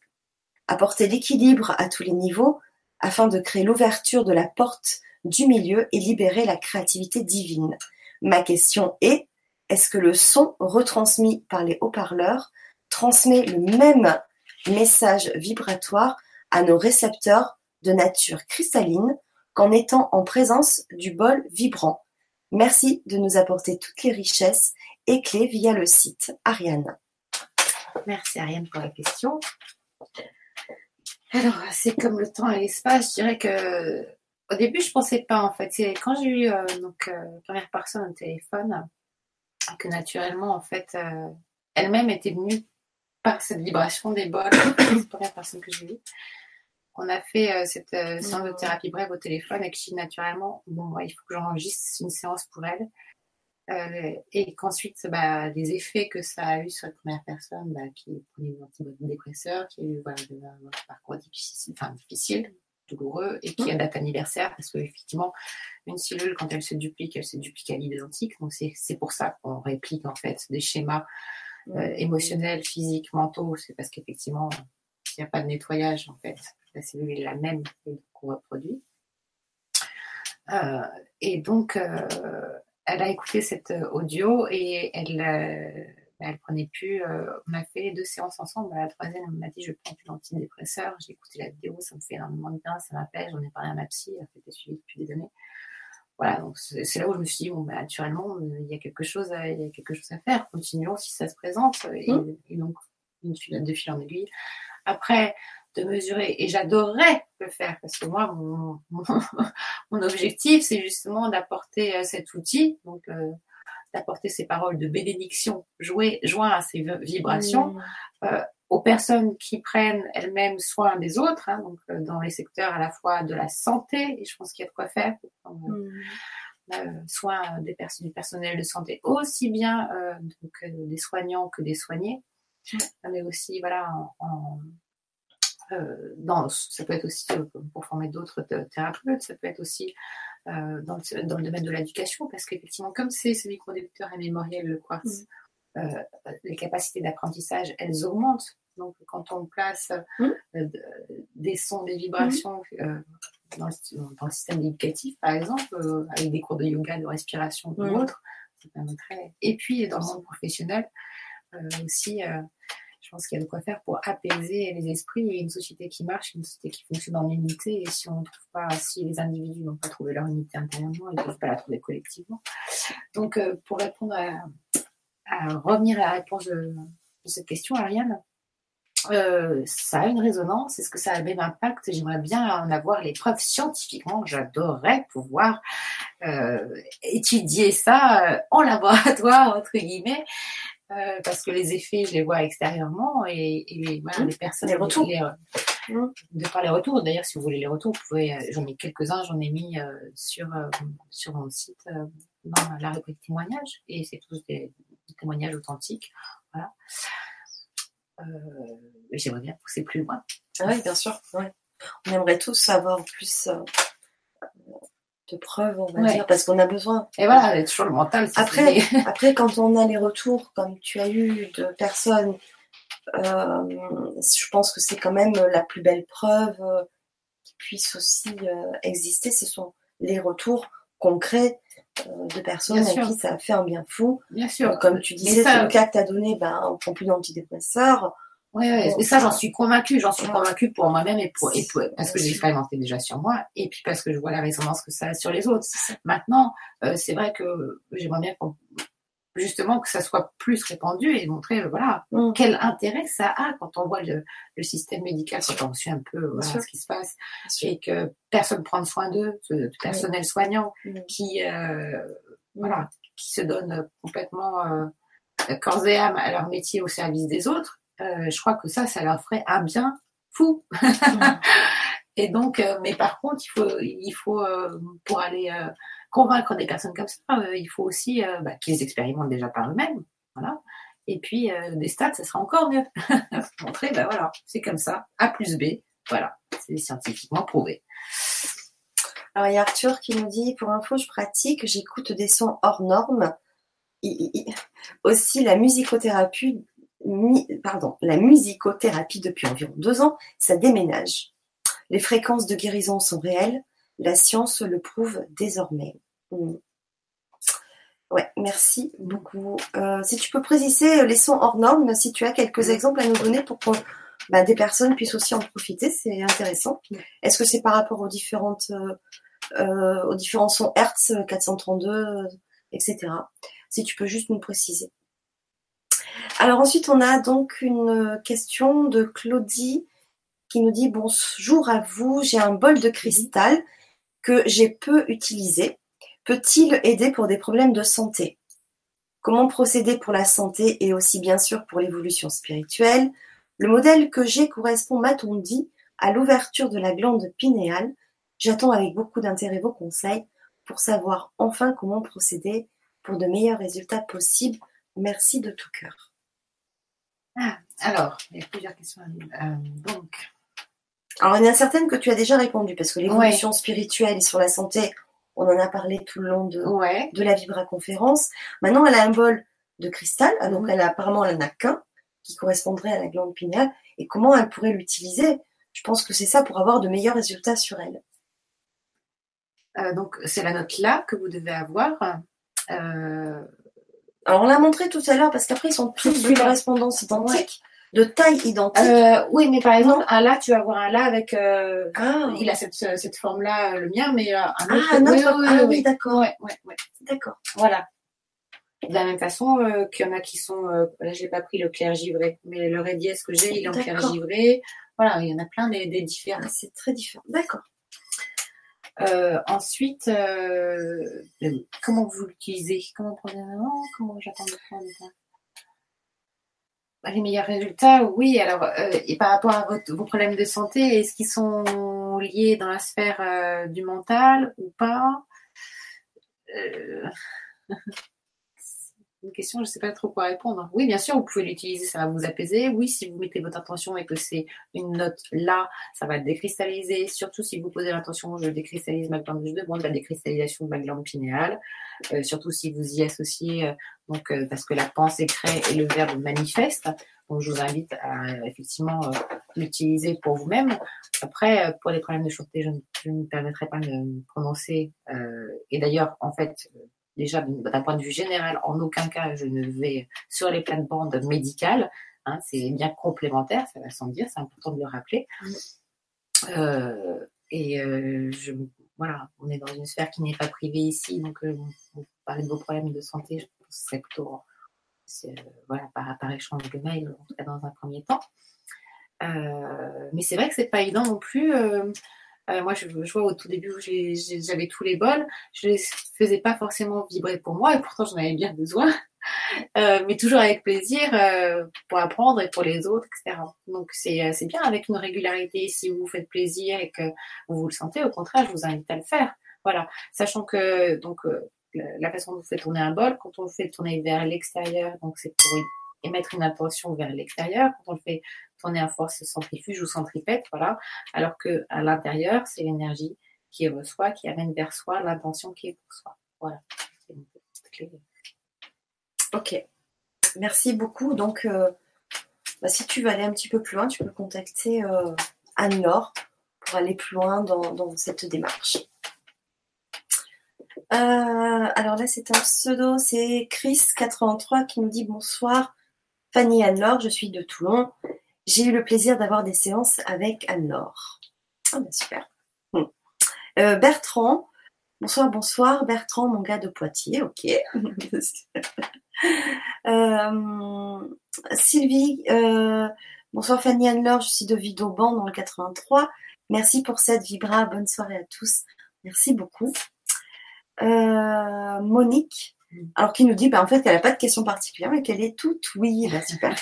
apporter l'équilibre à tous les niveaux afin de créer l'ouverture de la porte du milieu et libérer la créativité divine. Ma question est, est-ce que le son retransmis par les haut-parleurs transmet le même message vibratoire à nos récepteurs de nature cristalline qu'en étant en présence du bol vibrant Merci de nous apporter toutes les richesses et clés via le site Ariane. Merci Ariane pour la question. Alors, c'est comme le temps et l'espace. Je dirais que au début, je pensais pas en fait. Quand j'ai eu euh, euh, première personne au téléphone que naturellement en fait euh, elle-même était venue par cette vibration des bols. c'est la première personne que j'ai vue. On a fait cette séance de thérapie brève au téléphone et que je naturellement bon, il faut que j'enregistre une séance pour elle. Euh, et qu'ensuite, bah, les effets que ça a eu sur la première personne, bah, qui prenait des antidépresseurs, qui a eu voilà, un parcours difficile, enfin, difficile, douloureux, et qui a date anniversaire, parce qu'effectivement, une cellule, quand elle se duplique, elle se duplique à l'identique. Donc, c'est pour ça qu'on réplique, en fait, des schémas euh, émotionnels, physiques, mentaux. C'est parce qu'effectivement, s'il n'y a pas de nettoyage, en fait, la cellule est la même qu'on reproduit. Euh, et donc, euh, elle a écouté cet audio et elle, euh, elle prenait plus. On a fait deux séances ensemble. À la troisième, elle m'a dit Je prends plus d'antidépresseurs. J'ai écouté la vidéo, ça me fait énormément de bien, ça m'appelle. J'en ai parlé à ma psy, elle a fait des suivis depuis des années. Voilà, donc c'est là où je me suis dit, bon, bah, naturellement, il y a quelque chose à, il y a quelque chose à faire. Continuons si ça se présente. Et, mmh. et donc, une suite de fil en aiguille. Après, de mesurer. Et j'adorerais le faire parce que moi, mon, mon, objectif, c'est justement d'apporter euh, cet outil, donc euh, d'apporter ces paroles de bénédiction jouées, joint à ces vibrations mmh. euh, aux personnes qui prennent elles-mêmes soin des autres, hein, donc dans les secteurs à la fois de la santé, et je pense qu'il y a de quoi faire. Mmh. soin des personnes, du personnel de santé, aussi bien donc, des soignants que des soignés, mmh. Mais aussi voilà en euh, dans, ça peut être aussi euh, pour former d'autres thérapeutes, ça peut être aussi euh, dans, le, dans, le, domaine de l'éducation, parce qu'effectivement, comme c'est semi-conducteur et mémoriel, le quartz, mmh. les capacités d'apprentissage, elles augmentent. Donc, quand on place mmh. des sons, des vibrations mmh. dans, le, dans, le, système éducatif, par exemple, avec des cours de yoga, de respiration ou autre, ça permettrait. Et puis, dans le monde professionnel, aussi, je pense qu'il y a de quoi faire pour apaiser les esprits une société qui marche, une société qui fonctionne en unité. Et si on trouve pas, si les individus n'ont pas trouvé leur unité intérieurement, ils ne peuvent pas la trouver collectivement. Donc, euh, pour répondre à, revenir à la réponse de, cette question, Ariane, euh, ça a une résonance. Est-ce que ça a le même impact J'aimerais bien en avoir les preuves scientifiquement. J'adorerais pouvoir euh, étudier ça en laboratoire, entre guillemets, euh, parce que les effets, je les vois extérieurement et, et voilà, mmh. les personnes. Les retours. Mmh. de par les retours. D'ailleurs, si vous voulez les retours, vous pouvez. Euh, j'en ai quelques-uns, j'en ai mis euh, sur sur mon site dans la rubrique témoignages et c'est tous des, témoignages authentiques. Voilà. J'aimerais bien pousser plus loin. Ah oui, bien sûr. Ouais. On aimerait tous avoir plus de preuves, on va dire, parce qu'on a besoin. Et voilà, toujours le mental. Après, après, quand on a les retours, comme tu as eu de personnes, euh, je pense que c'est quand même la plus belle preuve euh, qui puisse aussi euh, exister. Ce sont les retours concrets de personnes à qui ça a fait un bien fou. Bien sûr. comme tu disais, c'est le cas que tu as donné, ben, on prend plus d'antidépresseurs. Oui, ouais. ça, j'en suis convaincue. J'en suis convaincue pour moi-même et pour, et parce que j'ai expérimenté déjà sur moi. Et puis parce que je vois la résonance que ça a sur les autres. Maintenant, euh, c'est vrai que j'aimerais bien justement que ça soit plus répandu et montrer euh, voilà mm. quel intérêt ça a quand on voit le, le système médical quand on suit un peu voilà, ce qui se passe. Et que personne prend soin d'eux, ce personnel soignant mm. qui euh, voilà qui se donne complètement euh, corps et âme à leur métier au service des autres euh, je crois que ça, ça leur ferait un bien fou. et donc, euh, mais par contre, il faut, il faut euh, pour aller convaincre des personnes comme ça, il faut aussi bah, qu'ils expérimentent déjà par eux-mêmes. Voilà. Et puis, des stats, ça sera encore mieux. Montrer, ben voilà, c'est comme ça. A plus B. Voilà. C'est scientifiquement prouvé. Alors, il y a Arthur qui nous dit, pour info, je pratique, j'écoute des sons hors normes. Aussi, la musicothérapie pardon, la musicothérapie depuis environ deux ans, ça déménage. Les fréquences de guérison sont réelles, la science le prouve désormais. Mm. Ouais, merci beaucoup. Euh, si tu peux préciser les sons hors normes, si tu as quelques exemples à nous donner pour que bah, des personnes puissent aussi en profiter, c'est intéressant. Est-ce que c'est par rapport aux différentes euh, euh, aux différents sons Hertz 432, etc. Si tu peux juste nous préciser. Alors ensuite, on a donc une question de Claudie qui nous dit bonjour à vous, j'ai un bol de cristal que j'ai peu utilisé. Peut-il aider pour des problèmes de santé? Comment procéder pour la santé et aussi bien sûr pour l'évolution spirituelle? Le modèle que j'ai correspond, m'a-t-on dit, à l'ouverture de la glande pinéale. J'attends avec beaucoup d'intérêt vos conseils pour savoir enfin comment procéder pour de meilleurs résultats possibles. Merci de tout cœur. Ah, alors, il y a plusieurs questions. Euh, donc. Alors, il y en a certaines que tu as déjà répondu, parce que l'évolution spirituelle sur la santé, on en a parlé tout le long de, de la Vibra conférence. Maintenant, elle a un bol de cristal, ah, donc mhm. elle a, apparemment, elle n'en a qu'un, qui correspondrait à la glande pinéale. Et comment elle pourrait l'utiliser? Je pense que c'est ça pour avoir de meilleurs résultats sur elle. Euh, donc, c'est la note là que vous devez avoir. Euh, alors, on l'a montré tout à l'heure parce qu'après, ils sont tous de correspondance identique, de taille identique. Euh, oui, mais par exemple, un là, tu vas avoir un là avec. Euh, ah. Il a cette, cette forme-là, le mien, mais un autre. Ah, un autre. Oui, ah oui, d'accord. Ouais, ouais, ouais. D'accord. Voilà. De la même façon euh, qu'il y en a qui sont. là, je n'ai pas pris le clair givré, mais le Redies que j'ai, il est en clair givré. Voilà, il y en a plein des, des différents. Ah, c'est très différent. D'accord. Euh, ensuite, euh, comment vous l'utilisez? Comment prenez Comment j'attends de prendre Les meilleurs résultats, oui. Alors, euh, et par rapport à vos problèmes de santé, est-ce qu'ils sont liés dans la sphère du mental ou pas? une question, je ne sais pas trop quoi répondre. Oui, bien sûr, vous pouvez l'utiliser, ça va vous apaiser. Oui, si vous mettez votre intention et que c'est une note là, ça va décristalliser. Surtout si vous posez l'intention, je décristallise ma glande, je demande la décristallisation de ma glande pinéale. Euh, surtout si vous y associez, euh, donc euh, parce que la pensée crée et le verbe manifeste. Donc, je vous invite à effectivement l'utiliser pour vous-même. Après, pour les problèmes de je, je ne me permettrai pas de me prononcer. et d'ailleurs, en fait, déjà d'un point de vue général, en aucun cas je ne vais sur les plates-bandes médicales. Hein, c'est bien complémentaire, ça va sans dire, c'est important de le rappeler. Euh, et euh, je, voilà, on est dans une sphère qui n'est pas privée ici, donc euh, vous parlez de vos problèmes de santé, je pense que c'est plutôt voilà, par, par, échange de mails, en tout cas dans un premier temps. mais c'est vrai que c'est pas évident non plus euh, moi, je, vois au tout début où j'avais tous les bols, je les faisais pas forcément vibrer pour moi, et pourtant j'en avais bien besoin, euh, mais toujours avec plaisir euh, pour apprendre et pour les autres, etc. Donc c'est bien avec une régularité. Si vous vous faites plaisir et que vous vous le sentez, au contraire, je vous invite à le faire. Voilà, sachant que donc la façon dont vous faites tourner un bol, quand on le fait tourner vers l'extérieur, donc c'est pour émettre une intention vers l'extérieur. Quand on le fait tourner à force centrifuge ou centripète, voilà. Alors que à l'intérieur, c'est l'énergie qui reçoit, qui amène vers soi l'intention qui est pour soi. Voilà. Ok. Merci beaucoup. Donc, euh, bah, si tu veux aller un petit peu plus loin, tu peux contacter euh, Anne-Laure pour aller plus loin dans, cette démarche. Euh, alors là, c'est un pseudo, c'est Chris83 qui nous dit bonsoir. Fanny Anne-Laure, je suis de Toulon J'ai eu le plaisir d'avoir des séances avec Anne-Laure. Ah bah super. Hmm. Euh, Bertrand, bonsoir, bonsoir. Bertrand, mon gars de Poitiers, ok. Euh, Sylvie, euh, bonsoir Fanny Anne-Laure, je suis de Vidauban dans le 83. Merci pour cette vibra. Bonne soirée à tous. Merci beaucoup. Monique, alors qui nous dit bah, en fait qu'elle n'a pas de questions particulières mais qu'elle est toute oui. Bah, super.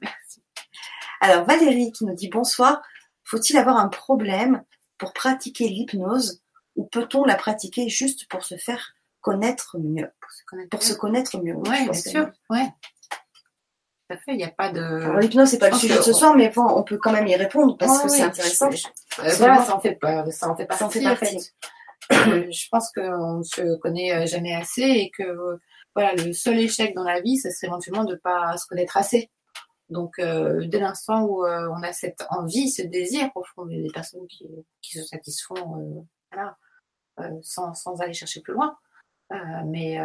Merci. Alors Valérie qui nous dit bonsoir. Faut-il avoir un problème pour pratiquer l'hypnose ou peut-on la pratiquer juste pour se faire connaître mieux? Pour se connaître. Pour se connaître mieux. Oui, bien sûr. Ouais. Tout à fait. Il n'y a pas de. Alors, l'hypnose, c'est pas le sujet de ce soir, mais bon, on peut quand même y répondre parce que c'est intéressant. Euh, voilà, ça en fait pas, ça en fait partie. Ça en fait partie. je pense qu'on ne se connaît euh, jamais assez et que euh, voilà, le seul échec dans la vie, ce serait éventuellement de ne pas se connaître assez. Donc, euh, dès l'instant où euh, on a cette envie, ce désir, au fond, il y a des personnes qui, qui se satisfont euh, voilà, euh, sans, sans aller chercher plus loin. Mais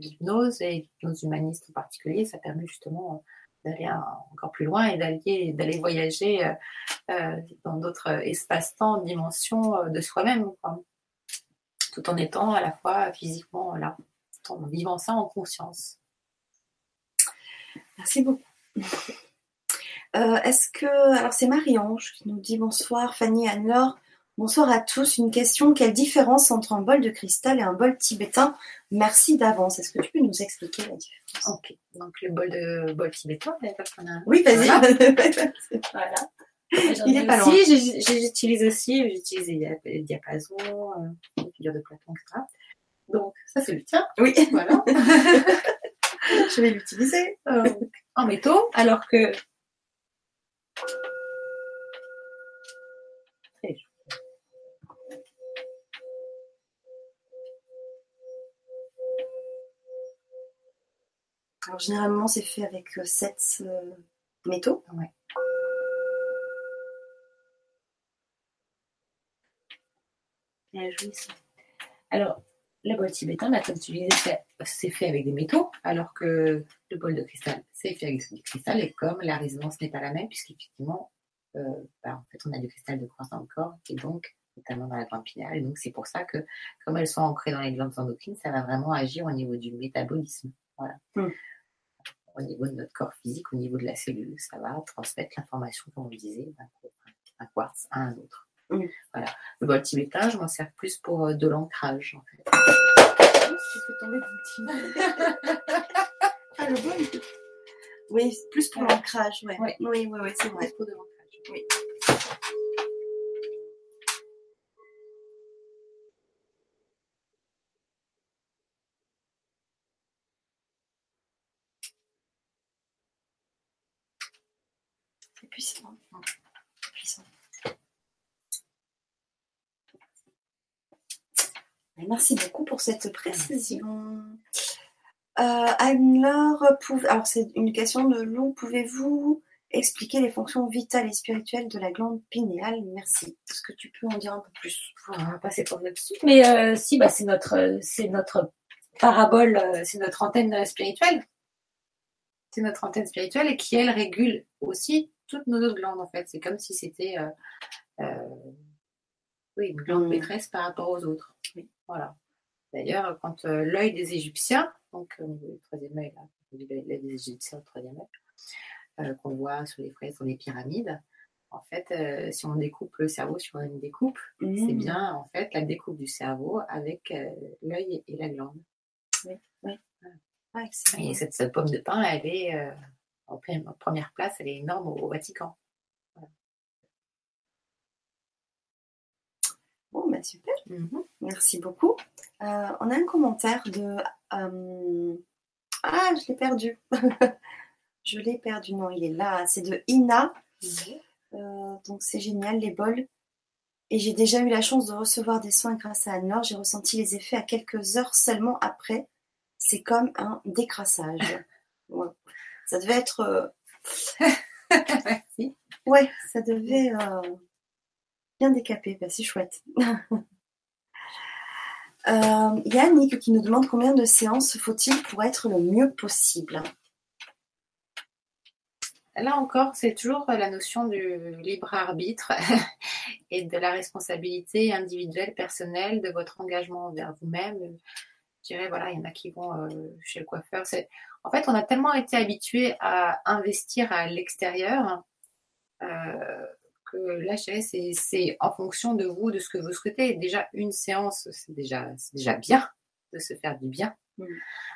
l'hypnose et l'hypnose humaniste en particulier, ça permet justement d'aller encore plus loin et d'aller d'aller voyager dans d'autres espaces-temps, dimensions de soi-même. Tout en étant à la fois physiquement là, tout en vivant ça en conscience. Merci beaucoup. Euh, Est-ce que. Alors, c'est Marie-Ange qui nous dit bonsoir, Fanny Anne-Laure. Bonsoir à tous. Une question quelle différence entre un bol de cristal et un bol tibétain? Merci d'avance. Est-ce que tu peux nous expliquer la différence? Ok, donc le bol de bol tibétain, qu'on a Oui, vas-y. Voilà. Il est pas j'ai- j'ai- J'utilise aussi, j'utilise les dia- les diapasons, euh, les figures de Platon, etc. Donc, ça c'est le tien. oui, Voilà. je vais l'utiliser. Euh, en métaux, alors que. Alors, généralement, c'est fait avec euh, sept euh, métaux. Ouais. Alors, le bol tibétain, là, comme tu disais, c'est- fait avec des métaux, alors que le bol de cristal, c'est fait avec du cristal, et comme la résonance n'est pas la même, puisqu'effectivement, euh, bah, en fait, on a du cristal de quartz dans le corps, et donc, notamment dans la glande pinéale, et donc c'est pour ça que, comme elles sont ancrées dans les glandes endocrines, ça va vraiment agir au niveau du métabolisme. Voilà. Mm. Au niveau de notre corps physique, au niveau de la cellule, ça va transmettre l'information, comme on le disait, d'un un quartz à un autre. Voilà. Le bol tibétain, je m'en sers plus pour euh, de l'ancrage, en fait. Ah, le bol. Oui, plus pour l'ancrage. Ouais. Ouais. Oui, oui, oui, c'est Plus vrai. pour de l'ancrage. Oui. Merci beaucoup pour cette précision. Euh, Anne-Laure, alors c'est une question de Lou. Pouvez-vous expliquer les fonctions vitales et spirituelles de la glande pinéale? Merci. Est-ce que tu peux en dire un peu plus? On va passer pour là-dessus. Mais euh, si, bah, c'est notre, euh, c'est notre parabole, c'est notre antenne spirituelle. C'est notre antenne spirituelle et qui, elle, régule aussi toutes nos autres glandes, en fait. C'est comme si c'était oui, une glande Mm. maîtresse par rapport aux autres. Voilà. D'ailleurs, quand euh, l'œil des Égyptiens, donc euh, du troisième œil, l'œil des Égyptiens au troisième œil, euh, qu'on voit sur les fresques, sur les pyramides, en fait, euh, si on découpe le cerveau sur une découpe, c'est Mmh. bien en fait la découpe du cerveau avec l'œil et la glande. Ah, excellent. Et cette, cette pomme de pain, elle est en, pre- en première place, elle est énorme au, au Vatican. Bon, bah super. Mhm. Merci beaucoup. Euh, on a un commentaire de. euh, Ah, je l'ai perdu. je l'ai perdu. Non, il est là. C'est de Ina. Euh, donc c'est génial, les bols. Et j'ai déjà eu la chance de recevoir des soins grâce à Anne-Laure. J'ai ressenti les effets à quelques heures seulement après. C'est comme un décrassage. Ouais. Ça devait être. Merci. Ouais, ça devait bien décaper. Bah, c'est chouette. Euh, Il y a Annick qui nous demande combien de séances faut-il pour être le mieux possible. là encore, c'est toujours la notion du libre arbitre et de la responsabilité individuelle, personnelle, de votre engagement envers vous-même. Je dirais, voilà, il y en a qui vont euh, chez le coiffeur. En fait, on a tellement été habitué à investir à l'extérieur euh, que dirais, c'est en fonction de vous, de ce que vous souhaitez. Déjà, une séance, c'est déjà, déjà bien de se faire du bien. Mm.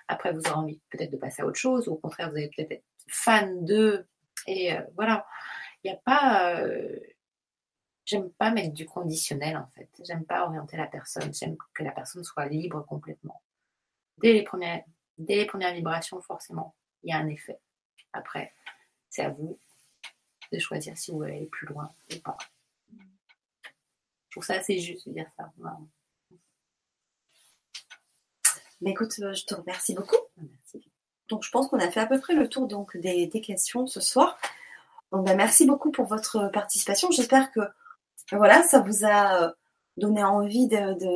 Après, vous aurez envie peut-être de passer à autre chose, ou au contraire, vous allez peut-être être fan de. Et euh, voilà, il n'y a pas. Euh, j'aime pas mettre du conditionnel en fait. J'aime pas orienter la personne. J'aime que la personne soit libre complètement. Dès les premières, dès les premières vibrations, forcément, il y a un effet. Après, c'est à vous de choisir si vous voulez aller plus loin ou pas. Je trouve ça assez juste de dire ça. Mais écoute, euh, je te remercie beaucoup. Merci. Donc je pense qu'on a fait à peu près le tour donc des, questions ce soir. Donc bah, merci beaucoup pour votre participation. J'espère que voilà, ça vous a euh, donné envie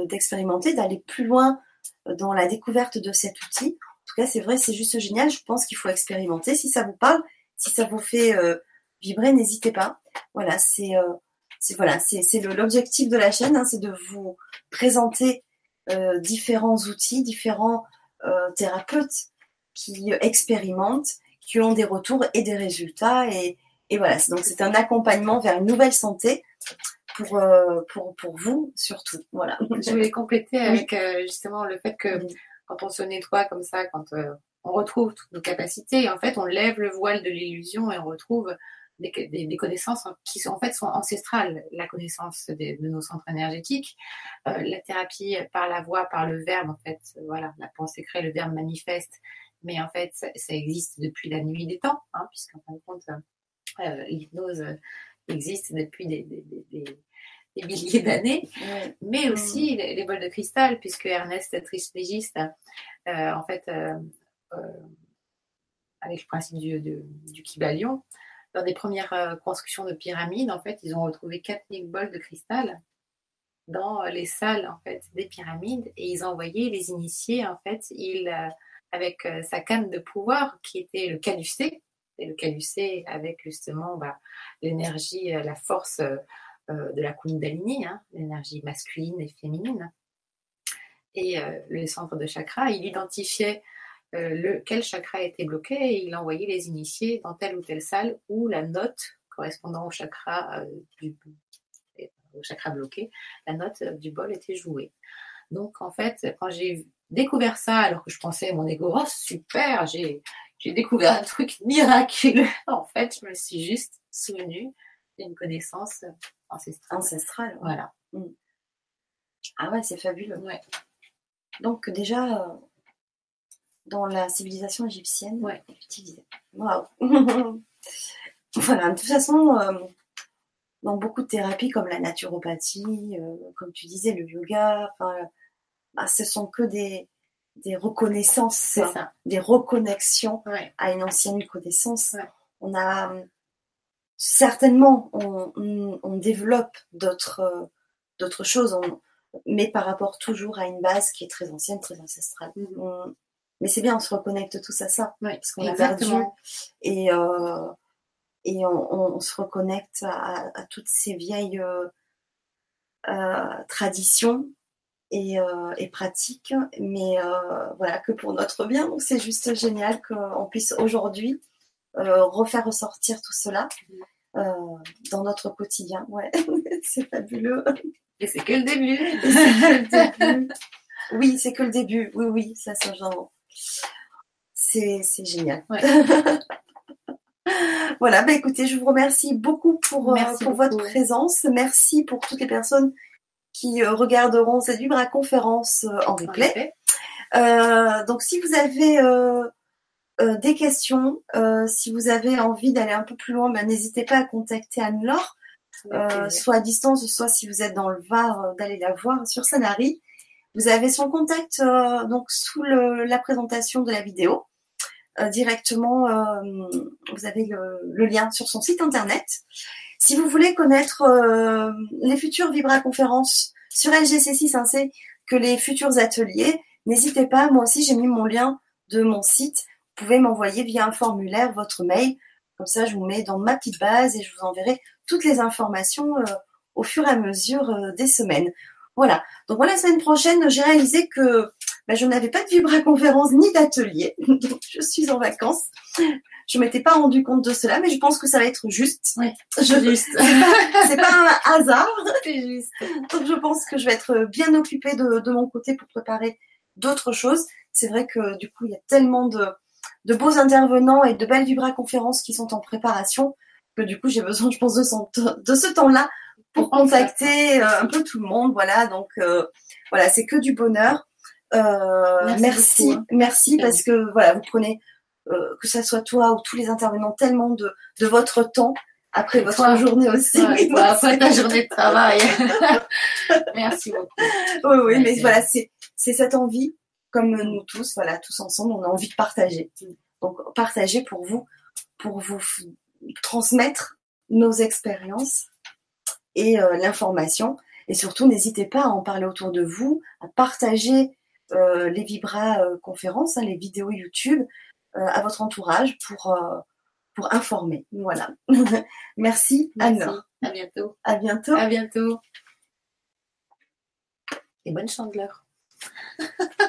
d'expérimenter, d'aller plus loin dans la découverte de cet outil. En tout cas, c'est vrai, c'est juste génial. Je pense qu'il faut expérimenter. Si ça vous parle, si ça vous fait euh, vibrer, n'hésitez pas. Voilà, c'est voilà, c'est l'objectif de la chaîne, hein, c'est de vous présenter euh, différents outils, différents euh, thérapeutes qui expérimentent, qui ont des retours et des résultats. Et, et voilà, donc c'est un accompagnement vers une nouvelle santé pour, euh, pour, pour vous surtout. Voilà. Je voulais compléter avec justement le fait que quand on se nettoie comme ça, quand on retrouve toutes nos capacités, en fait, on lève le voile de l'illusion et on retrouve des, connaissances qui sont, en fait sont ancestrales, la connaissance de nos centres énergétiques, euh, la thérapie par la voix, par le verbe, en fait, voilà, la pensée crée, le verbe manifeste, mais en fait, ça, existe depuis la nuit des temps, hein, puisqu'en fin de compte, euh, l'hypnose existe depuis des, milliers d'années, mais aussi mm. les, bols de cristal, puisque Ernest Trismégiste, euh, en fait, avec le principe du, du, du Kybalion, dans des premières euh, constructions de pyramides, en fait, ils ont retrouvé quatre bols de cristal dans euh, les salles en fait des pyramides et ils envoyaient les initiés en fait il euh, avec sa canne de pouvoir qui était le calucé et le calucé avec justement bah, l'énergie la force de la kundalini hein, l'énergie masculine et féminine. Et le centre de chakra il identifiait le, quel chakra était bloqué et il envoyait les initiés dans telle ou telle salle où la note correspondant au chakra, euh, du, au chakra bloqué, la note du bol était jouée. Donc en fait, quand j'ai découvert ça, alors que je pensais mon ego, oh super, j'ai, j'ai découvert un truc miraculeux. en fait, je me suis juste souvenue d'une connaissance ancestrale. Ancestrale. Voilà. Mm. Ah ouais, c'est fabuleux. Ouais. Donc déjà, euh, dans la civilisation égyptienne ouais. utilisée. Waouh Voilà, de toute façon, euh, dans beaucoup de thérapies comme la naturopathie, euh, comme tu disais, le yoga, bah, ce sont que des, des reconnaissances, des reconnexions à une ancienne connaissance. On a certainement, on, on, développe d'autres euh, d'autres choses, mais par rapport toujours à une base qui est très ancienne, très ancestrale. Mm-hmm. Mais c'est bien, on se reconnecte tous à ça. parce qu'on a perdu. Et, euh, et on, se reconnecte à, toutes ces vieilles euh, euh, traditions et, et, pratiques, mais voilà, que pour notre bien. Donc c'est juste génial qu'on puisse aujourd'hui refaire ressortir tout cela dans notre quotidien. Ouais, c'est fabuleux. Et c'est que le début. Oui, c'est que le début. Oui, oui, ça, c'est genre c'est génial. voilà, bah écoutez, je vous remercie beaucoup pour, euh, pour votre présence. Merci pour toutes les personnes qui euh, regarderont cette Vibra conférence euh, en replay. donc si vous avez des questions, si vous avez envie d'aller un peu plus loin, ben, n'hésitez pas à contacter Anne-Laure, soit à distance, soit si vous êtes dans le Var, d'aller la voir sur Sanary. Vous avez son contact euh, donc sous la présentation de la vidéo. Euh, directement, euh, vous avez le, lien sur son site internet. Si vous voulez connaître les futures Vibra conférences sur LGC6 ainsi que les futurs ateliers, n'hésitez pas. Moi aussi, j'ai mis mon lien de mon site. Vous pouvez m'envoyer via un formulaire votre mail Comme ça, je vous mets dans ma petite base et je vous enverrai toutes les informations au fur et à mesure des semaines. Voilà. Donc moi, la semaine prochaine, j'ai réalisé que ben, je n'avais pas de vibra-conférence ni d'atelier. Donc je suis en vacances. Je m'étais pas rendu compte de cela, mais je pense que ça va être juste. Oui, je, juste. C'est pas, pas, un hasard. C'est juste. Donc je pense que je vais être bien occupée de, de mon côté pour préparer d'autres choses. C'est vrai que du coup, il y a tellement de, de beaux intervenants et de belles vibra-conférences qui sont en préparation que du coup, j'ai besoin, je pense, de, de ce temps-là pour contacter euh, un peu tout le monde. Voilà, donc euh, voilà, c'est que du bonheur. Euh, merci, merci, hein. parce que voilà, vous prenez que ça soit toi ou tous les intervenants tellement de, de votre temps après votre journée aussi. après ta journée de travail. merci beaucoup. Oui, oui, mais voilà, c'est c'est cette envie, comme nous tous, voilà, tous ensemble, on a envie de partager. Donc partager pour vous, pour vous transmettre nos expériences et euh, l'information. Et surtout, n'hésitez pas à en parler autour de vous, à partager euh, les Vibra euh, conférences, hein, les vidéos YouTube à votre entourage pour, pour informer. Voilà. Merci, Anne. À bientôt. À bientôt. À bientôt. Et bonne chandeleur.